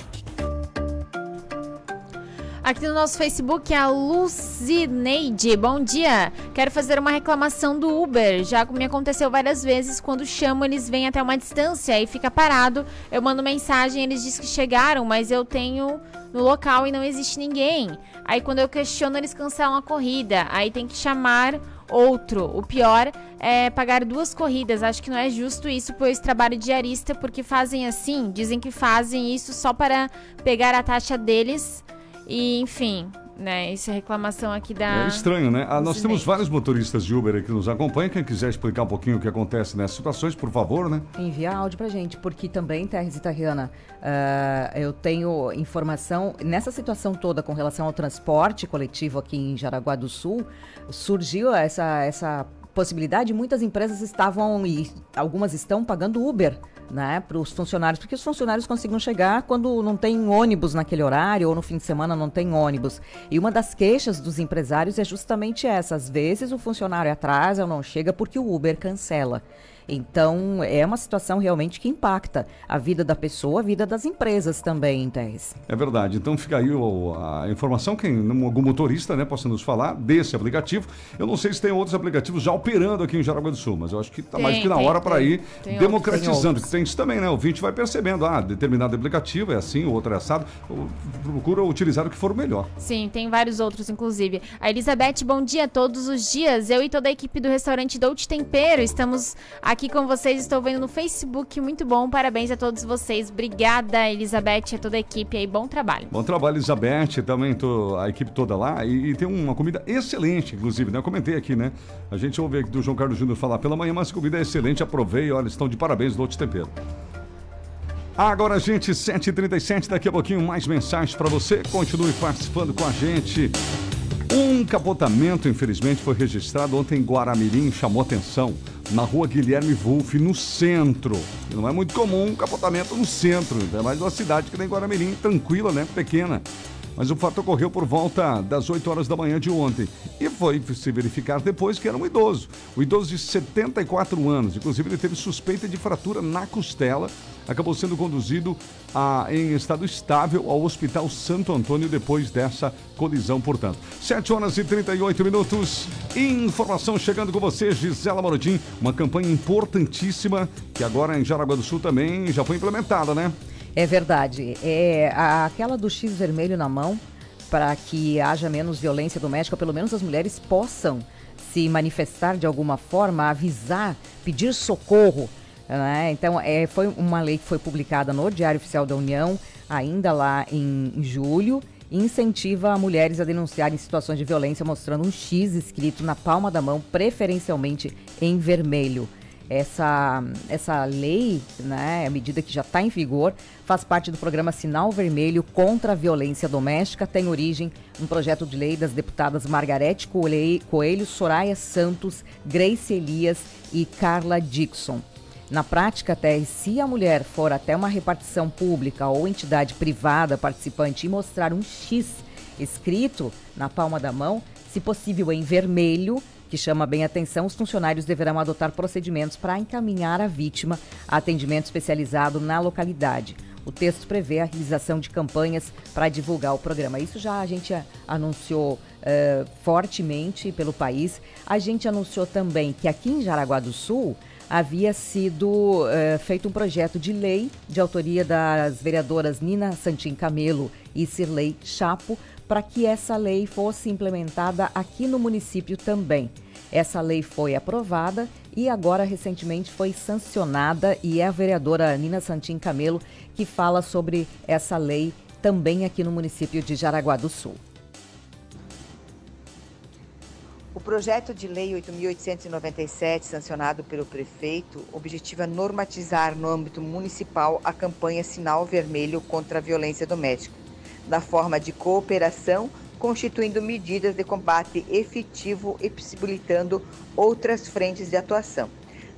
Aqui no nosso Facebook é a Lucineide. Bom dia. Quero fazer uma reclamação do Uber. Já me aconteceu várias vezes. Quando chamo, eles vêm até uma distância e fica parado. Eu mando mensagem, eles dizem que chegaram, mas eu tenho no local e não existe ninguém. Aí quando eu questiono, eles cancelam a corrida. Aí tem que chamar outro. O pior é pagar duas corridas. Acho que não é justo isso, pois trabalho diarista, porque fazem assim. Dizem que fazem isso só para pegar a taxa deles. E, enfim, né? Isso é reclamação aqui da. É estranho, né? Ah, nós temos vários motoristas de Uber aqui que nos acompanham. Quem quiser explicar um pouquinho o que acontece nessas situações, por favor, né? Enviar áudio pra gente, porque também, Terres e Tariana, ah, eu tenho informação, nessa situação toda com relação ao transporte coletivo aqui em Jaraguá do Sul, surgiu essa, essa possibilidade, muitas empresas estavam, e algumas estão pagando Uber, né, para os funcionários, porque os funcionários conseguem chegar quando não tem ônibus naquele horário, ou no fim de semana não tem ônibus. E uma das queixas dos empresários é justamente essa, às vezes o funcionário atrasa ou não chega porque o Uber cancela. Então, é uma situação realmente que impacta a vida da pessoa, a vida das empresas também, Teres. É verdade. Então fica aí o- a informação, quem algum motorista, né, possa nos falar desse aplicativo. Eu não sei se tem outros aplicativos já operando aqui em Jaraguá do Sul, mas eu acho que está mais Tem, que na tem, hora para ir Tem outros. democratizando. Tem Que tem isso também, né? O ouvinte vai percebendo, ah, determinado aplicativo é assim, o outro é assado. Procura utilizar o que for o melhor. Sim, tem vários outros, inclusive. A Elizabeth, bom dia todos os dias. Eu e toda a equipe do restaurante Dolce Tempero estamos aqui com vocês. Estou vendo no Facebook. Muito bom. Parabéns a todos vocês. Obrigada, Elizabeth, a toda a equipe aí. Bom trabalho. Bom trabalho, Elizabeth, também tô, a equipe toda lá. E, e tem uma comida excelente, inclusive, né? Eu comentei aqui, né? A gente ouve aqui do João Carlos Júnior falar pela manhã, mas a comida é excelente, aprovei, olha, estão de parabéns do Outro Tempero. Agora, gente, 7h37, daqui a pouquinho mais mensagens para você. Continue participando com a gente. Um capotamento, infelizmente, foi registrado ontem em Guaramirim, chamou atenção, na rua Guilherme Wolff, no centro. Não é muito comum um capotamento no centro, é mais uma cidade que nem Guaramirim, tranquila, né? Pequena. Mas o fato ocorreu por volta das 8 horas da manhã de ontem. E foi se verificar depois que era um idoso. O idoso de 74 anos. Inclusive, ele teve suspeita de fratura na costela. Acabou sendo conduzido a- em estado estável ao Hospital Santo Antônio depois dessa colisão, portanto. 7 horas e 38 minutos. Informação chegando com você, Gisela Morodin. Uma campanha importantíssima que agora em Jaraguá do Sul também já foi implementada, né? É verdade. É aquela do X vermelho na mão, para que haja menos violência doméstica, pelo menos as mulheres possam se manifestar de alguma forma, avisar, pedir socorro. né? Então, é, foi uma lei que foi publicada no Diário Oficial da União, ainda lá em julho, e incentiva mulheres a denunciarem situações de violência, mostrando um X escrito na palma da mão, preferencialmente em vermelho. Essa, essa lei, né, a medida que já está em vigor, faz parte do programa Sinal Vermelho contra a Violência Doméstica. Tem origem no projeto de lei das deputadas Margarete Coelho, Soraya Santos, Grace Elias e Carla Dixon. Na prática, até se a mulher for até uma repartição pública ou entidade privada participante e mostrar um X escrito na palma da mão, se possível em vermelho, que chama bem atenção, os funcionários deverão adotar procedimentos para encaminhar a vítima a atendimento especializado na localidade. O texto prevê a realização de campanhas para divulgar o programa. Isso já a gente anunciou eh, fortemente pelo país. A gente anunciou também que aqui em Jaraguá do Sul havia sido eh, feito um projeto de lei de autoria das vereadoras Nina Santin Camelo e Cirlei Chapo para que essa lei fosse implementada aqui no município também. Essa lei foi aprovada e agora recentemente foi sancionada e é a vereadora Nina Santin Camelo que fala sobre essa lei também aqui no município de Jaraguá do Sul. O projeto de lei 8.897, sancionado pelo prefeito, objetiva normatizar no âmbito municipal a campanha Sinal Vermelho contra a Violência Doméstica, na forma de cooperação, constituindo medidas de combate efetivo e possibilitando outras frentes de atuação.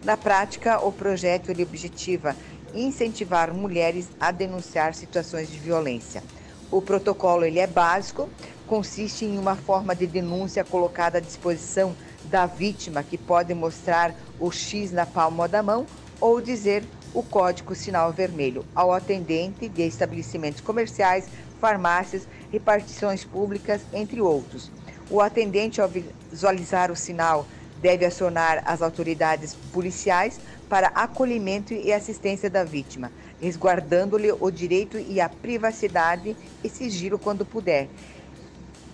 Na prática, o projeto ele objetiva incentivar mulheres a denunciar situações de violência. O protocolo ele é básico, consiste em uma forma de denúncia colocada à disposição da vítima que pode mostrar o X na palma da mão ou dizer o código sinal vermelho ao atendente de estabelecimentos comerciais, farmácias, repartições públicas, entre outros. O atendente, ao visualizar o sinal, deve acionar as autoridades policiais para acolhimento e assistência da vítima, resguardando-lhe o direito e a privacidade e sigilo quando puder.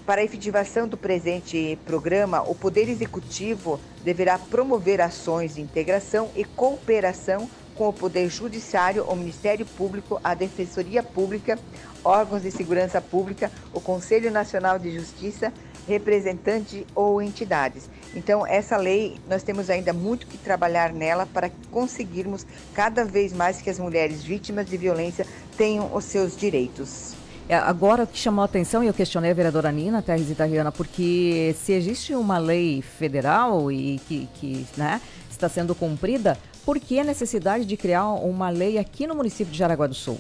Para a efetivação do presente programa, o Poder Executivo deverá promover ações de integração e cooperação com o Poder Judiciário, o Ministério Público, a Defensoria Pública, órgãos de segurança pública, o Conselho Nacional de Justiça, representante ou entidades. Então, essa lei, nós temos ainda muito que trabalhar nela para conseguirmos cada vez mais que as mulheres vítimas de violência tenham os seus direitos. É, Agora, o que chamou a atenção, e eu questionei a vereadora Nina, até a Risita Riana, porque se existe uma lei federal e que, que né, está sendo cumprida, por que a necessidade de criar uma lei aqui no município de Jaraguá do Sul?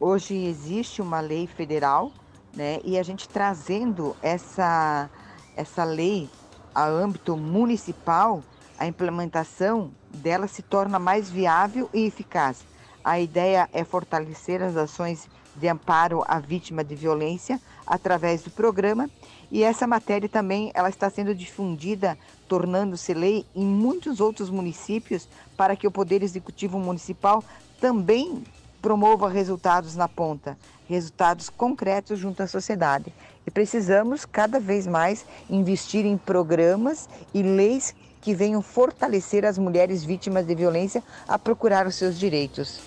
Hoje existe uma lei federal, né, e a gente trazendo essa, essa lei a âmbito municipal a implementação dela se torna mais viável e eficaz. A ideia é fortalecer as ações de amparo à vítima de violência através do programa e essa matéria também ela está sendo difundida, tornando-se lei em muitos outros municípios para que o Poder Executivo Municipal também promova resultados na ponta, resultados concretos junto à sociedade. E precisamos cada vez mais investir em programas e leis que venham fortalecer as mulheres vítimas de violência a procurar os seus direitos.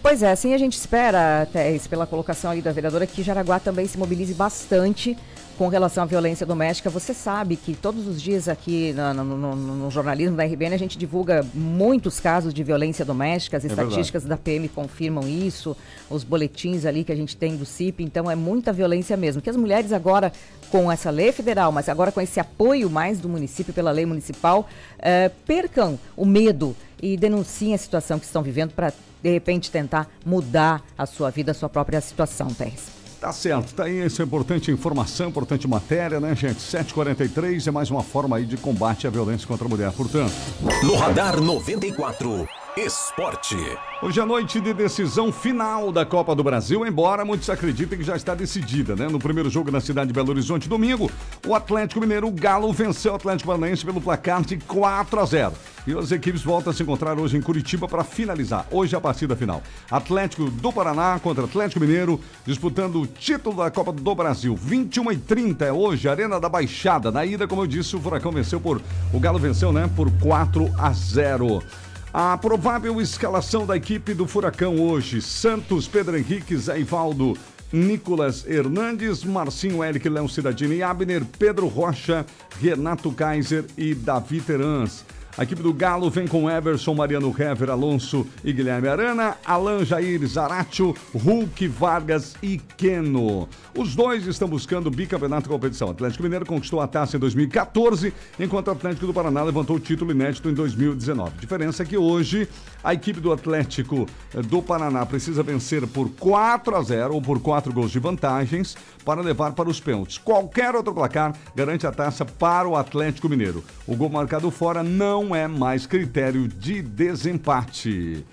Pois é, assim a gente espera, Thais, pela colocação aí da vereadora, que Jaraguá também se mobilize bastante com relação à violência doméstica. Você sabe que todos os dias aqui no, no, no, jornalismo da RBN a gente divulga muitos casos de violência doméstica, as É estatísticas da PM confirmam isso, os boletins ali que a gente tem do CIP, então é muita violência mesmo. Que as mulheres agora, com essa lei federal, mas agora com esse apoio mais do município pela lei municipal, eh, percam o medo e denunciem a situação que estão vivendo para, de repente, tentar mudar a sua vida, a sua própria situação, Teres. Tá certo, tá aí essa importante informação, importante matéria, né, gente? 743 é mais uma forma aí de combate à violência contra a mulher. Portanto, No Radar 94, Esporte. Hoje é noite de decisão final da Copa do Brasil, embora muitos acreditem que já está decidida, né? No primeiro jogo na cidade de Belo Horizonte, domingo, o Atlético Mineiro, o Galo, venceu o Atlético Paranaense pelo placar de 4 a 0. E as equipes voltam a se encontrar hoje em Curitiba para finalizar. Hoje a partida final. Atlético do Paraná contra Atlético Mineiro, disputando o título da Copa do Brasil. 21 e 30 é hoje, Arena da Baixada. Na ida, como eu disse, o Furacão venceu por. O Galo venceu, né? Por 4 a 0. A provável escalação da equipe do Furacão hoje: Santos, Pedro Henrique, Zé Ivaldo, Nicolas Hernandes, Marcinho Eric, Léo Cidadini, Abner, Pedro Rocha, Renato Kaiser e Davi Terans. A equipe do Galo vem com Everson, Mariano Hever, Alonso e Guilherme Arana, Alan Jair Zaratio, Hulk, Vargas e Keno. Os dois estão buscando bicampeonato da competição. O Atlético Mineiro conquistou a taça em 2014, enquanto o Atlético do Paraná levantou o título inédito em 2019. A diferença é que hoje a equipe do Atlético eh, do Paraná precisa vencer por 4 a 0 ou por 4 gols de vantagens para levar para os pênaltis. Qualquer outro placar garante a taça para o Atlético Mineiro. O gol marcado fora não é mais critério de desempate.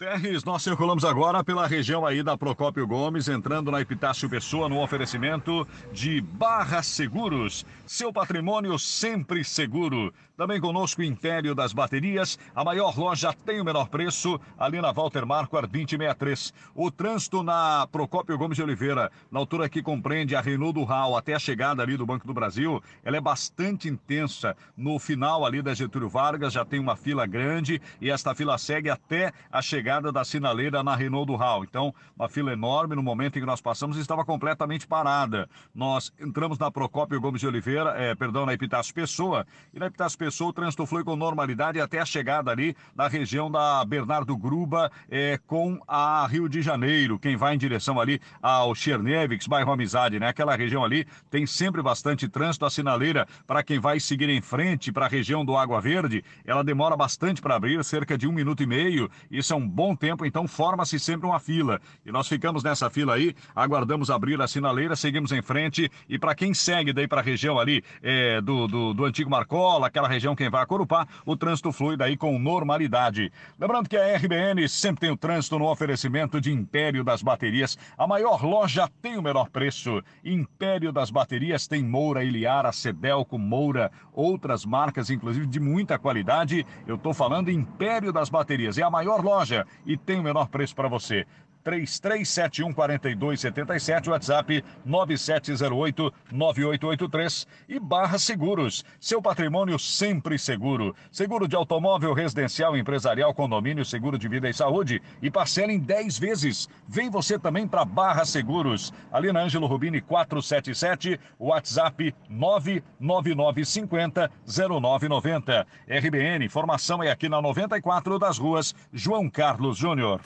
Terres, nós circulamos agora pela região aí da Procópio Gomes, entrando na Epitácio Pessoa no oferecimento de Barra Seguros. Seu patrimônio sempre seguro. Também conosco Império das Baterias, a maior loja tem o menor preço, ali na Walter Marquardt 2063. O trânsito na Procópio Gomes de Oliveira, na altura que compreende a Renault do Hall até a chegada ali do Banco do Brasil, ela é bastante intensa. No final ali da Getúlio Vargas já tem uma fila grande e esta fila segue até a chegada da sinaleira na Renault do Hall. Então, uma fila enorme no momento em que nós passamos estava completamente parada. Nós entramos na Procópio Gomes de Oliveira, é, perdão, na Epitácio Pessoa, e na Epitácio Pessoa o trânsito flui com normalidade até a chegada ali na região da Bernardo Gruba é, com a Rio de Janeiro. Quem vai em direção ali ao Chernevics, bairro Amizade, né? Aquela região ali tem sempre bastante trânsito. A sinaleira para quem vai seguir em frente para a região do Água Verde, ela demora bastante para abrir, cerca de um minuto e meio. Isso é um bom tempo, então forma-se sempre uma fila. E nós ficamos nessa fila aí, aguardamos abrir a sinaleira, seguimos em frente. E para quem segue daí para a região ali é, do, do, do antigo Marcola, aquela região quem vai a Corupá, o trânsito flui daí com normalidade. Lembrando que a RBN sempre tem o trânsito no oferecimento de Império das Baterias. A maior loja tem o menor preço. Império das Baterias tem Moura, Iliara, Cedelco, Moura, outras marcas, inclusive de muita qualidade. Eu estou falando Império das Baterias. É a maior loja e tem o menor preço para você. 3371 4277, WhatsApp 9708 9883 e Barra Seguros. Seu patrimônio sempre seguro. Seguro de automóvel, residencial, empresarial, condomínio, seguro de vida e saúde e parcela em 10 vezes. Vem você também para Barra Seguros. Ali na Ângelo Rubini 477, WhatsApp 99950 0990. RBN, informação é aqui na 94 das ruas João Carlos Júnior.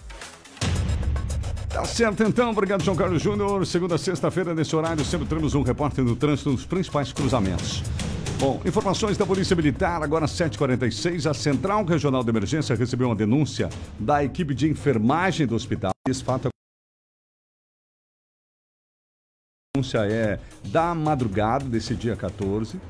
Tá certo então, obrigado João Carlos Júnior. Segunda sexta-feira, nesse horário, sempre temos um repórter do trânsito nos principais cruzamentos. Bom, informações da Polícia Militar, agora 7h46. A Central Regional de Emergência recebeu uma denúncia da equipe de enfermagem do hospital. Esse fato denúncia é da madrugada desse dia 14.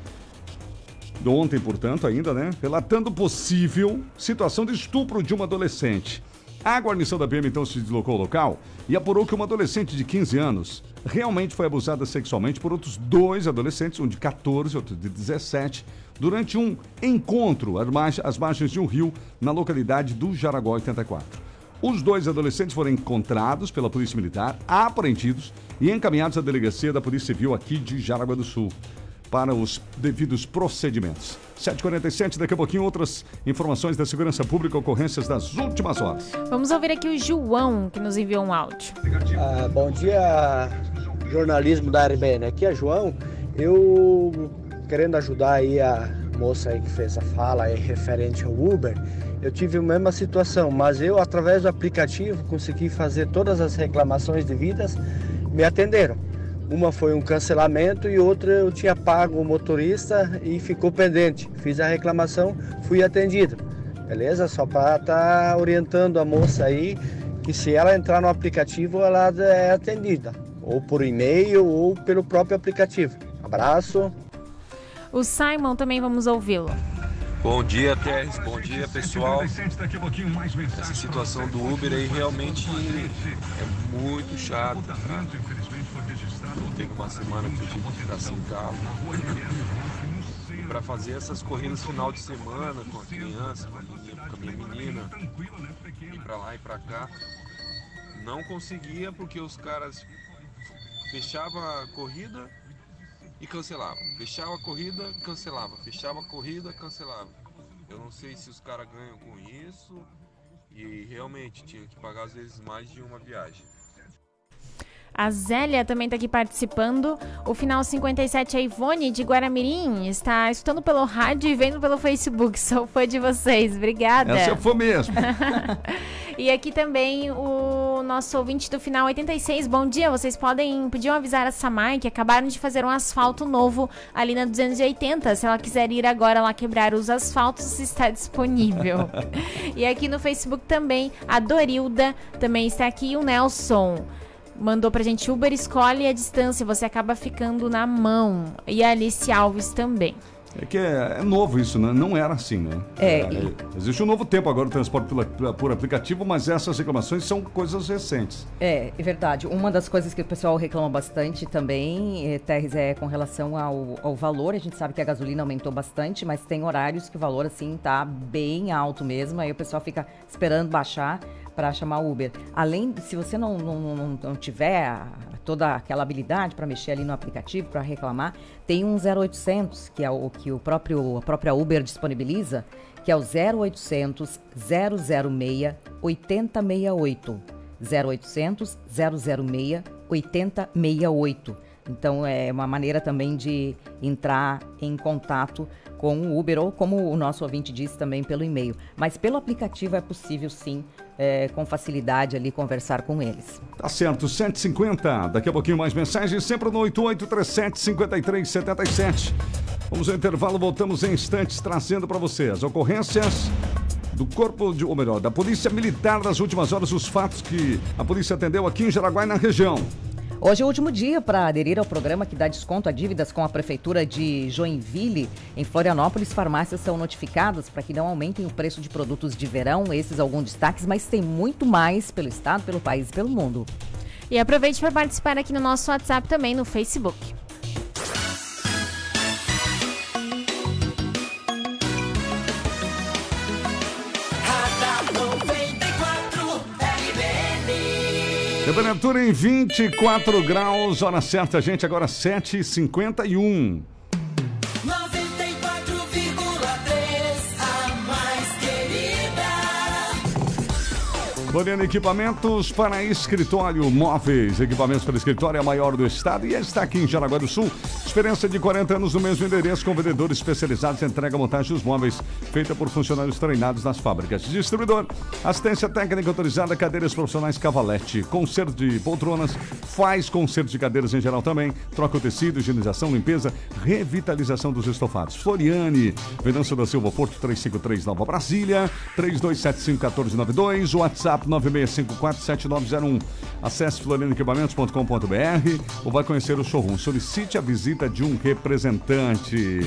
De ontem, portanto, ainda, né? Relatando possível situação de estupro de uma adolescente. A guarnição da PM então se deslocou ao local e apurou que uma adolescente de 15 anos realmente foi abusada sexualmente por outros dois adolescentes, um de 14 e outro de 17, durante um encontro às margens- de um rio na localidade do Jaraguá 84. Os dois adolescentes foram encontrados pela Polícia Militar, apreendidos e encaminhados à delegacia da Polícia Civil aqui de Jaraguá do Sul para os devidos procedimentos. 7h47, daqui a pouquinho outras informações da segurança pública, ocorrências das últimas horas. Vamos ouvir aqui o João, que nos enviou um áudio. Ah, bom dia, jornalismo da RBN. Aqui é João. Eu querendo ajudar aí a moça aí que fez a fala aí referente ao Uber, eu tive a mesma situação, mas eu através do aplicativo consegui fazer todas as reclamações devidas, me atenderam. Uma foi um cancelamento e outra eu tinha pago o motorista e ficou pendente. Fiz a reclamação, fui atendido. Beleza? Só para estar orientando a moça aí que se ela entrar no aplicativo, ela é atendida. Ou por e-mail ou pelo próprio aplicativo. Abraço. O Simon também vamos ouvi-lo. Bom dia, Teres. Bom dia, pessoal. Essa situação do Uber aí realmente é muito chata. Tá? Tem uma semana que eu tive que ficar sem carro. Para fazer essas corridas final de semana com a criança, com a minha, com a minha menina, ir para lá e para cá, não conseguia porque os caras fechavam a corrida e cancelava. Fechava a corrida, cancelava. Fechava a corrida, cancelava. Eu não sei se os caras ganham com isso e realmente tinha que pagar às vezes mais de uma viagem. A Zélia também está aqui participando. O final 57, a Ivone de Guaramirim, está escutando pelo rádio e vendo pelo Facebook. [LAUGHS] Sou fã de vocês. Obrigada. Essa eu for mesmo. [LAUGHS] e aqui também o nosso ouvinte do final 86. Bom dia, vocês podem podiam avisar a Samai que acabaram de fazer um asfalto novo ali na 280. Se ela quiser ir agora lá quebrar os asfaltos, está disponível. [LAUGHS] e aqui no Facebook também a Dorilda também está aqui e o Nelson mandou pra gente Uber escolhe a distância, você acaba ficando na mão. E a Alice Alves também. É que é, é novo isso, né? Não era assim, né? É, Existe um novo tempo agora do transporte pela- por aplicativo, mas essas reclamações são coisas recentes. É, é verdade. Uma das coisas que o pessoal reclama bastante também, eh, Terres, é com relação ao, ao valor. A gente sabe que a gasolina aumentou bastante, mas tem horários que o valor, assim, tá bem alto mesmo. Aí o pessoal fica esperando baixar para chamar Uber. Além, se você não, não, não, não tiver toda aquela habilidade para mexer ali no aplicativo, para reclamar, tem um 0800, que é o que o próprio, a própria Uber disponibiliza, que é o 0800 006 8068. 0800 006 8068. Então é uma maneira também de entrar em contato com o Uber ou como o nosso ouvinte disse também pelo e-mail. Mas pelo aplicativo é possível sim, é, com facilidade ali conversar com eles. Tá certo, 750. Daqui a pouquinho mais mensagens, sempre no 8837-5377. Vamos ao intervalo, voltamos em instantes trazendo para você as ocorrências do Corpo de, ou melhor, da Polícia Militar das últimas horas, os fatos que a polícia atendeu aqui em Jaraguá e na região. Hoje é o último dia para aderir ao programa que dá desconto a dívidas com a Prefeitura de Joinville. Em Florianópolis, farmácias são notificadas para que não aumentem o preço de produtos de verão. Esses alguns destaques, mas tem muito mais pelo estado, pelo país e pelo mundo. E aproveite para participar aqui no nosso WhatsApp também no Facebook. Temperatura em 24 graus, hora certa, gente, agora 7h51. Poliana Equipamentos para escritório móveis. Equipamentos para escritório é a maior do estado e está aqui em Jaraguá do Sul. Experiência de 40 anos no mesmo endereço com vendedores especializados em entrega montagem dos móveis, feita por funcionários treinados nas fábricas. Distribuidor, assistência técnica autorizada, cadeiras profissionais Cavalete, conserto de poltronas, faz conserto de cadeiras em geral também, troca o tecido, higienização, limpeza, revitalização dos estofados. Floriane, Venâncio da Silva Porto 353 Nova Brasília, 32751492, WhatsApp 96547901. Acesse florianeequipamentos.com.br ou vai conhecer o showroom. Solicite a visita de um representante.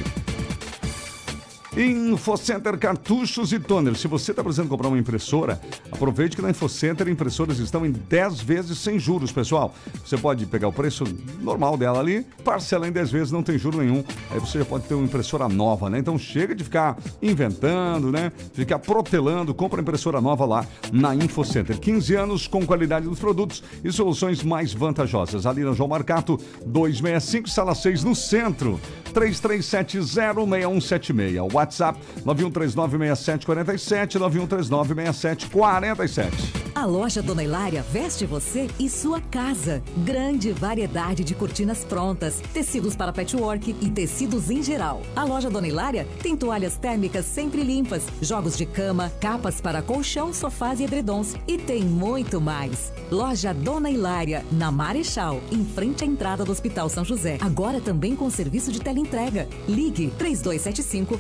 InfoCenter Cartuchos e Toner. Se você está precisando comprar uma impressora, aproveite que na InfoCenter impressoras estão em 10 vezes sem juros, pessoal. Você pode pegar o preço normal dela ali, parcela em 10 vezes, não tem juro nenhum. Aí você já pode ter uma impressora nova, né? Então chega de ficar inventando, né? Ficar protelando, compra impressora nova lá na InfoCenter. 15 anos com qualidade dos produtos e soluções mais vantajosas. Ali na João Marcato, 265, sala 6 no centro. 33706176. WhatsApp 91396747, 91396747. A loja Dona Hilária veste você e sua casa. Grande variedade de cortinas prontas, tecidos para patchwork e tecidos em geral. A loja Dona Hilária tem toalhas térmicas sempre limpas, jogos de cama, capas para colchão, sofás e edredons e tem muito mais. Loja Dona Hilária, na Marechal, em frente à entrada do Hospital São José. Agora também com serviço de teleentrega. Ligue 3275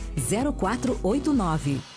0489.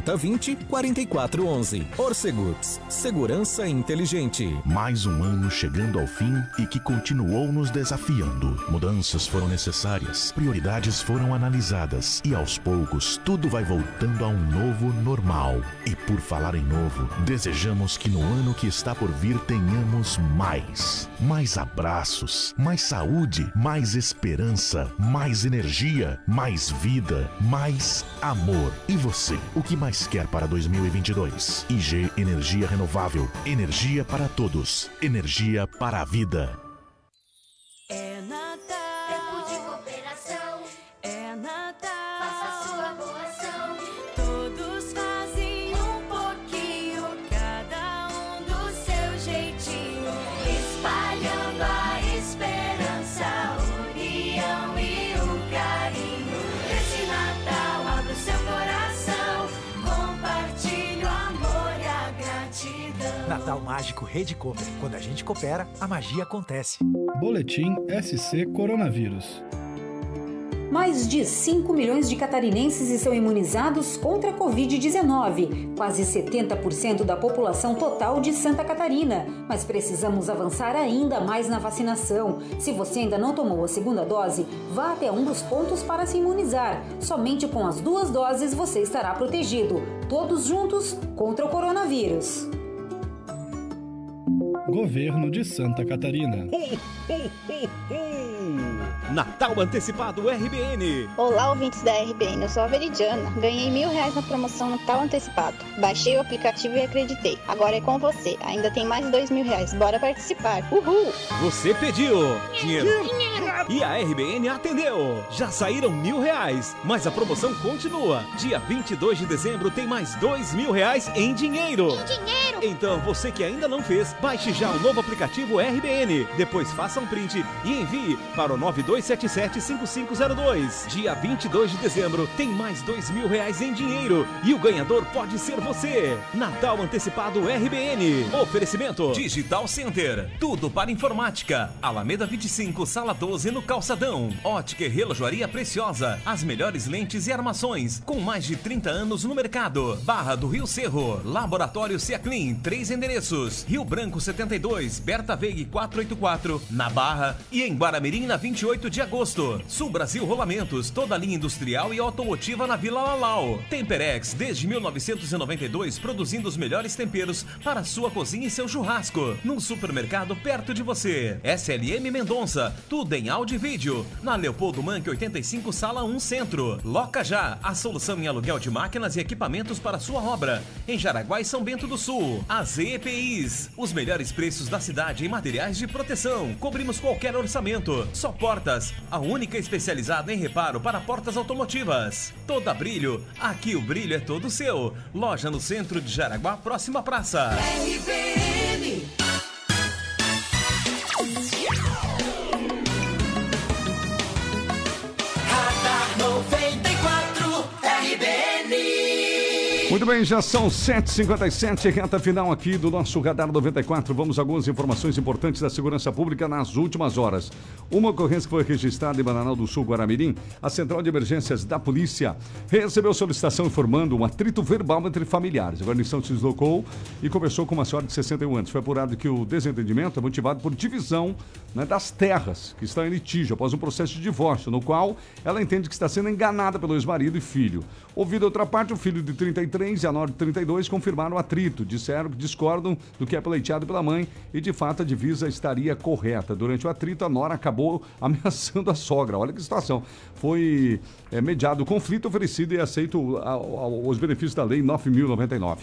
4020 4411. Orcegups, segurança inteligente. Mais um ano chegando ao fim e que continuou nos desafiando. Mudanças foram necessárias, prioridades foram analisadas e aos poucos tudo vai voltando a um novo normal. E por falar em novo, desejamos que no ano que está por vir tenhamos mais. Mais abraços, mais saúde, mais esperança, mais energia, mais vida, mais amor. E você, o que mais quer para 2022? IG Energia Renovável. Energia para todos. Energia para a vida. Natal Mágico Rede Cooper. Quando a gente coopera, a magia acontece. Boletim SC Coronavírus. Mais de 5 milhões de catarinenses estão imunizados contra a Covid-19, quase 70% da população total de Santa Catarina. Mas precisamos avançar ainda mais na vacinação. Se você ainda não tomou a segunda dose, vá até um dos pontos para se imunizar. Somente com as duas doses você estará protegido. Todos juntos contra o coronavírus. Governo de Santa Catarina. Natal Antecipado RBN. Olá, ouvintes da RBN, eu sou a Veridiana. Ganhei mil reais na promoção Natal Antecipado. Baixei o aplicativo e acreditei. Agora é com você. Ainda tem mais dois mil reais. Bora participar. Uhul! Você pediu dinheiro. E a RBN atendeu. Já saíram mil reais, mas a promoção continua. Dia 22 de dezembro tem mais dois mil reais em dinheiro. dinheiro! Então, você que ainda não fez, baixe já o novo aplicativo RBN. Depois faça um print e envie para o 9277-5502. Dia 22 de dezembro tem mais dois mil reais em dinheiro e o ganhador pode ser você. Natal Antecipado RBN. Oferecimento Digital Center. Tudo para informática. Alameda 25, sala 12 no Calçadão. Ótica e Relojoaria Preciosa. As melhores lentes e armações com mais de 30 anos no mercado. Barra do Rio Cerro. Laboratório Ciaclin. Três endereços. Rio Branco 72, Berta Veig 484, na Barra e em Guaramirim na 28 18 de agosto. Sul Brasil Rolamentos, toda linha industrial e automotiva na Vila Lalau. Temperex, desde 1992, produzindo os melhores temperos para sua cozinha e seu churrasco. Num supermercado perto de você. SLM Mendonça, tudo em áudio e vídeo. Na Leopoldo Manque 85, sala 1 Centro. Loca Já, a solução em aluguel de máquinas e equipamentos para sua obra. Em Jaraguá e São Bento do Sul. AZ EPIs, os melhores preços da cidade em materiais de proteção. Cobrimos qualquer orçamento. Só Portas, a única especializada em reparo para portas automotivas. Toda brilho, aqui o brilho é todo seu. Loja no centro de Jaraguá, próxima praça. RBN. Muito bem, já são 7h57, reta final aqui do nosso Radar 94. Vamos a algumas informações importantes da segurança pública nas últimas horas. Uma ocorrência que foi registrada em Bananal do Sul, Guaramirim, a Central de Emergências da Polícia recebeu solicitação informando um atrito verbal entre familiares. A guarnição se deslocou e conversou com uma senhora de 61 anos. Foi apurado que o desentendimento é motivado por divisão né, das terras que estão em litígio após um processo de divórcio, no qual ela entende que está sendo enganada pelo ex-marido e filho. Ouvido a outra parte, o filho de 33 e a nora de 32 confirmaram o atrito. Disseram que discordam do que é pleiteado pela mãe e, de fato, a divisa estaria correta. Durante o atrito, a nora acabou [LAUGHS] ameaçando a sogra. Olha que situação. Foi é, mediado o conflito oferecido e aceito a- a- os benefícios da Lei 9.099.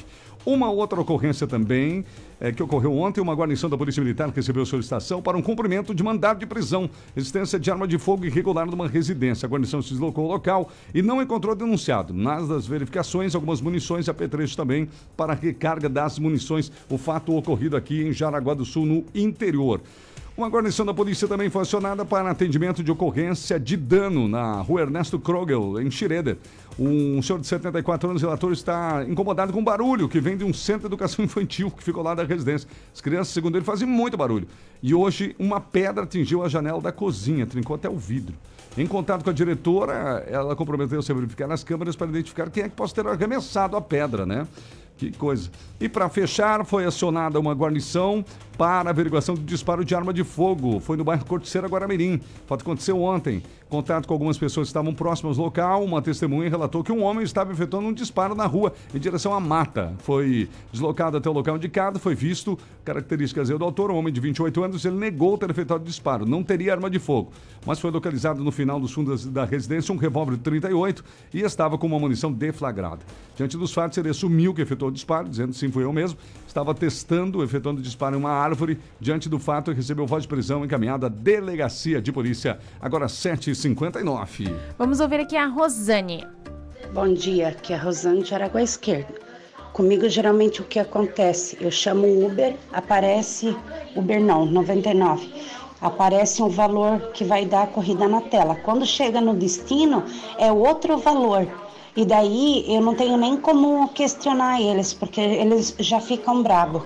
Uma outra ocorrência também, é, que ocorreu ontem, uma guarnição da Polícia Militar recebeu solicitação para um cumprimento de mandado de prisão, existência de arma de fogo irregular numa residência. A guarnição se deslocou ao local e não encontrou denunciado. Nas das verificações, algumas munições e apetrechos também para recarga das munições. O fato ocorrido aqui em Jaraguá do Sul, no interior. Uma guarnição da polícia também foi acionada para atendimento de ocorrência de dano na rua Ernesto Krogel, em Schroeder. Um senhor de 74 anos, relator, está incomodado com barulho que vem de um centro de educação [LAUGHS] infantil que ficou lá da residência. As crianças, segundo ele, fazem muito barulho. E hoje, uma pedra atingiu a janela da cozinha, trincou até o vidro. Em contato com a diretora, ela comprometeu-se a verificar nas câmeras para identificar quem é que possa ter arremessado a pedra, né? Que coisa. E para fechar, foi acionada uma guarnição para averiguação do disparo de arma de fogo. Foi no bairro Corticeira, Guaramirim. O fato aconteceu ontem. Contato com algumas pessoas que estavam próximas ao local. Uma testemunha relatou que um homem estava efetuando um disparo na rua em direção à mata. Foi deslocado até o local indicado, foi visto. Características do autor, um homem de 28 anos, ele negou ter efetuado o disparo. Não teria arma de fogo. Mas foi localizado no final dos fundos da residência um revólver 38 e estava com uma munição deflagrada. Diante dos fatos, ele assumiu que efetuou o disparo, dizendo sim, fui eu mesmo. Estava testando, efetuando o disparo em uma árvore. Diante do fato, recebeu voz de prisão encaminhada à delegacia de polícia. Agora 7h59. Vamos ouvir aqui a Rosane. Bom dia, aqui é a Rosane de Araguá Esquerda. Comigo geralmente o que acontece? Eu chamo o Uber, aparece Uber não, 99. Aparece um valor que vai dar a corrida na tela. Quando chega no destino, é outro valor. E daí eu não tenho nem como questionar eles, porque eles já ficam bravos.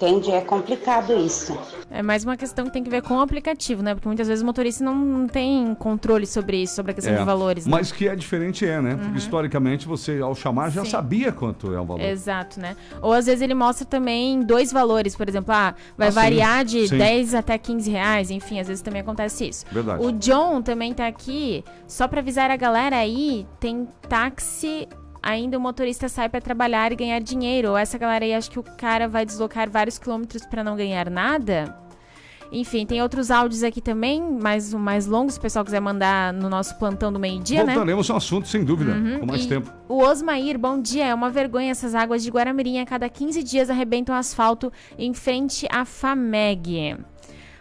Entende? É complicado isso. É mais uma questão que tem que ver com o aplicativo, né? Porque muitas vezes o motorista não, tem controle sobre isso, sobre a questão É, de valores. né? Mas que é diferente é, né? Porque Uhum. historicamente você, ao chamar, já Sim. sabia quanto é o valor. Exato, né? Ou às vezes ele mostra também dois valores, por exemplo, ah, vai Ah, variar de sim. 10 até 15 reais, enfim, às vezes também acontece isso. Verdade. O John também tá aqui, só pra avisar a galera aí, tem táxi, ainda o motorista sai pra trabalhar e ganhar dinheiro. Ou essa galera aí acha que o cara vai deslocar vários quilômetros pra não ganhar nada. Enfim, tem outros áudios aqui também, mais, mais longos, se o pessoal quiser mandar no nosso plantão do meio-dia, né? Voltaremos ao assunto, sem dúvida, Uhum, com mais e tempo. O Osmair, bom dia. É uma vergonha essas águas de Guaramirim. A cada 15 dias arrebentam asfalto em frente à FAMEG.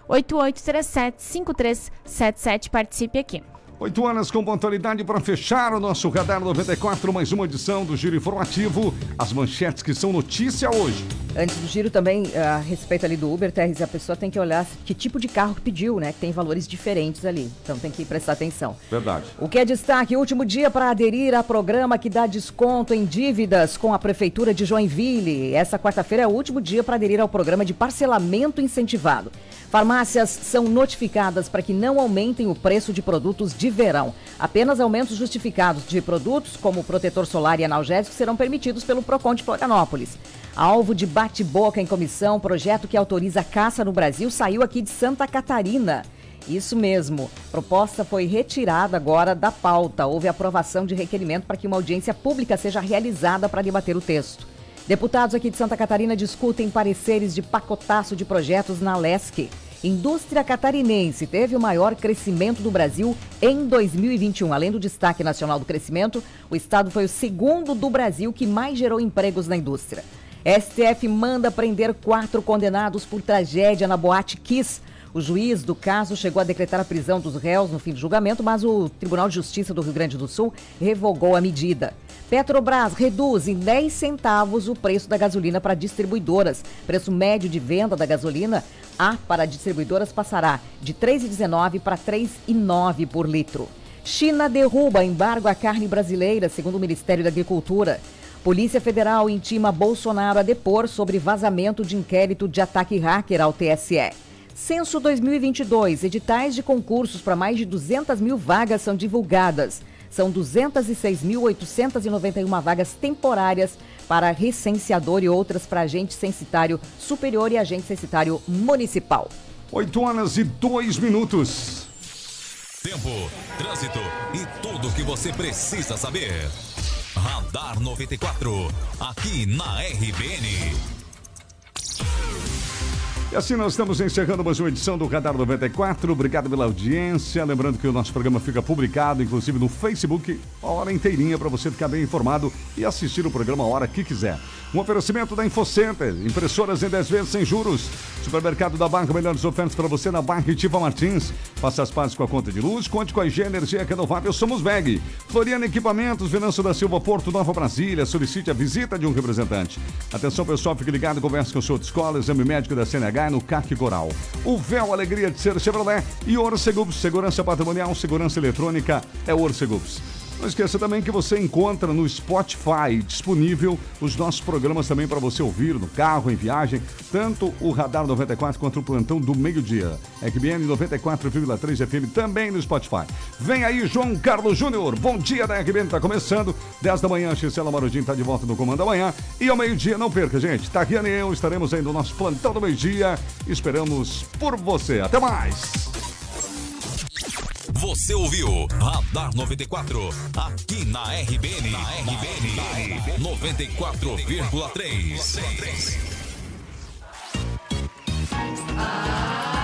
8837-5377. Participe aqui. 8 horas com pontualidade para fechar o nosso Radar 94, mais uma edição do Giro Informativo. As manchetes que são notícia hoje. Antes do giro também, a respeito ali do Uber, Terres, a pessoa tem que olhar que tipo de carro pediu, né? Que tem valores diferentes ali. Então tem que prestar atenção. Verdade. O que é destaque? Último dia para aderir a programa que dá desconto em dívidas com a Prefeitura de Joinville. Essa quarta-feira é o último dia para aderir ao programa de parcelamento incentivado. Farmácias são notificadas para que não aumentem o preço de produtos de verão. Apenas aumentos justificados de produtos, como protetor solar e analgésico, serão permitidos pelo PROCON de Florianópolis. Alvo de bate-boca em comissão, projeto que autoriza a caça no Brasil saiu aqui de Santa Catarina. Isso mesmo. Proposta foi retirada agora da pauta. Houve aprovação de requerimento para que uma audiência pública seja realizada para debater o texto. Deputados aqui de Santa Catarina discutem pareceres de pacotaço de projetos na LESC. Indústria catarinense teve o maior crescimento do Brasil em 2021. Além do destaque nacional do crescimento, o estado foi o segundo do Brasil que mais gerou empregos na indústria. STF manda prender quatro condenados por tragédia na Boate Kiss. O juiz do caso chegou a decretar a prisão dos réus no fim do julgamento, mas o Tribunal de Justiça do Rio Grande do Sul revogou a medida. Petrobras reduz em 10 centavos o preço da gasolina para distribuidoras. Preço médio de venda da gasolina A para distribuidoras passará de 3,19 para 3,9 por litro. China derruba embargo à carne brasileira, segundo o Ministério da Agricultura. Polícia Federal intima Bolsonaro a depor sobre vazamento de inquérito de ataque hacker ao TSE. Censo 2022, editais de concursos para mais de 200 mil vagas são divulgadas. São 206.891 vagas temporárias para recenseador e outras para agente censitário superior e agente censitário municipal. 8 horas e 2 minutos. Tempo, trânsito e tudo que você precisa saber. Radar 94, aqui na RBN. E assim nós estamos encerrando mais uma edição do Radar 94. Obrigado pela audiência. Lembrando que o nosso programa fica publicado, inclusive no Facebook, a hora inteirinha para você ficar bem informado e assistir o programa a hora que quiser. Um oferecimento da InfoCenter, impressoras em 10 vezes sem juros. Supermercado da Barra, melhores ofertas para você na Barra e Tifa Martins. Faça as pazes com a conta de luz, conte com a IG Energia Renovável, somos VEG. Floriana Equipamentos, Venâncio da Silva, Porto Nova Brasília. Solicite a visita de um representante. Atenção pessoal, fique ligado, converse com o senhor de escola, exame médico da CNH no CAC Coral. O véu Alegria de ser Chevrolet e Orcegups, segurança patrimonial, segurança eletrônica é Orcegups. Não esqueça também que você encontra no Spotify disponível os nossos programas também para você ouvir no carro, em viagem, tanto o Radar 94 quanto o Plantão do Meio-Dia. RBN 94,3 FM também no Spotify. Vem aí João Carlos Júnior, bom dia da RBN, tá começando, 10 da manhã, Gisela Marudinho tá de volta no Comando da Manhã e ao meio-dia, não perca gente, Tariana e eu estaremos aí no nosso Plantão do Meio-Dia, esperamos por você, até mais! Você ouviu Radar 94 aqui na RBN. Na RBN 94,3. Ah.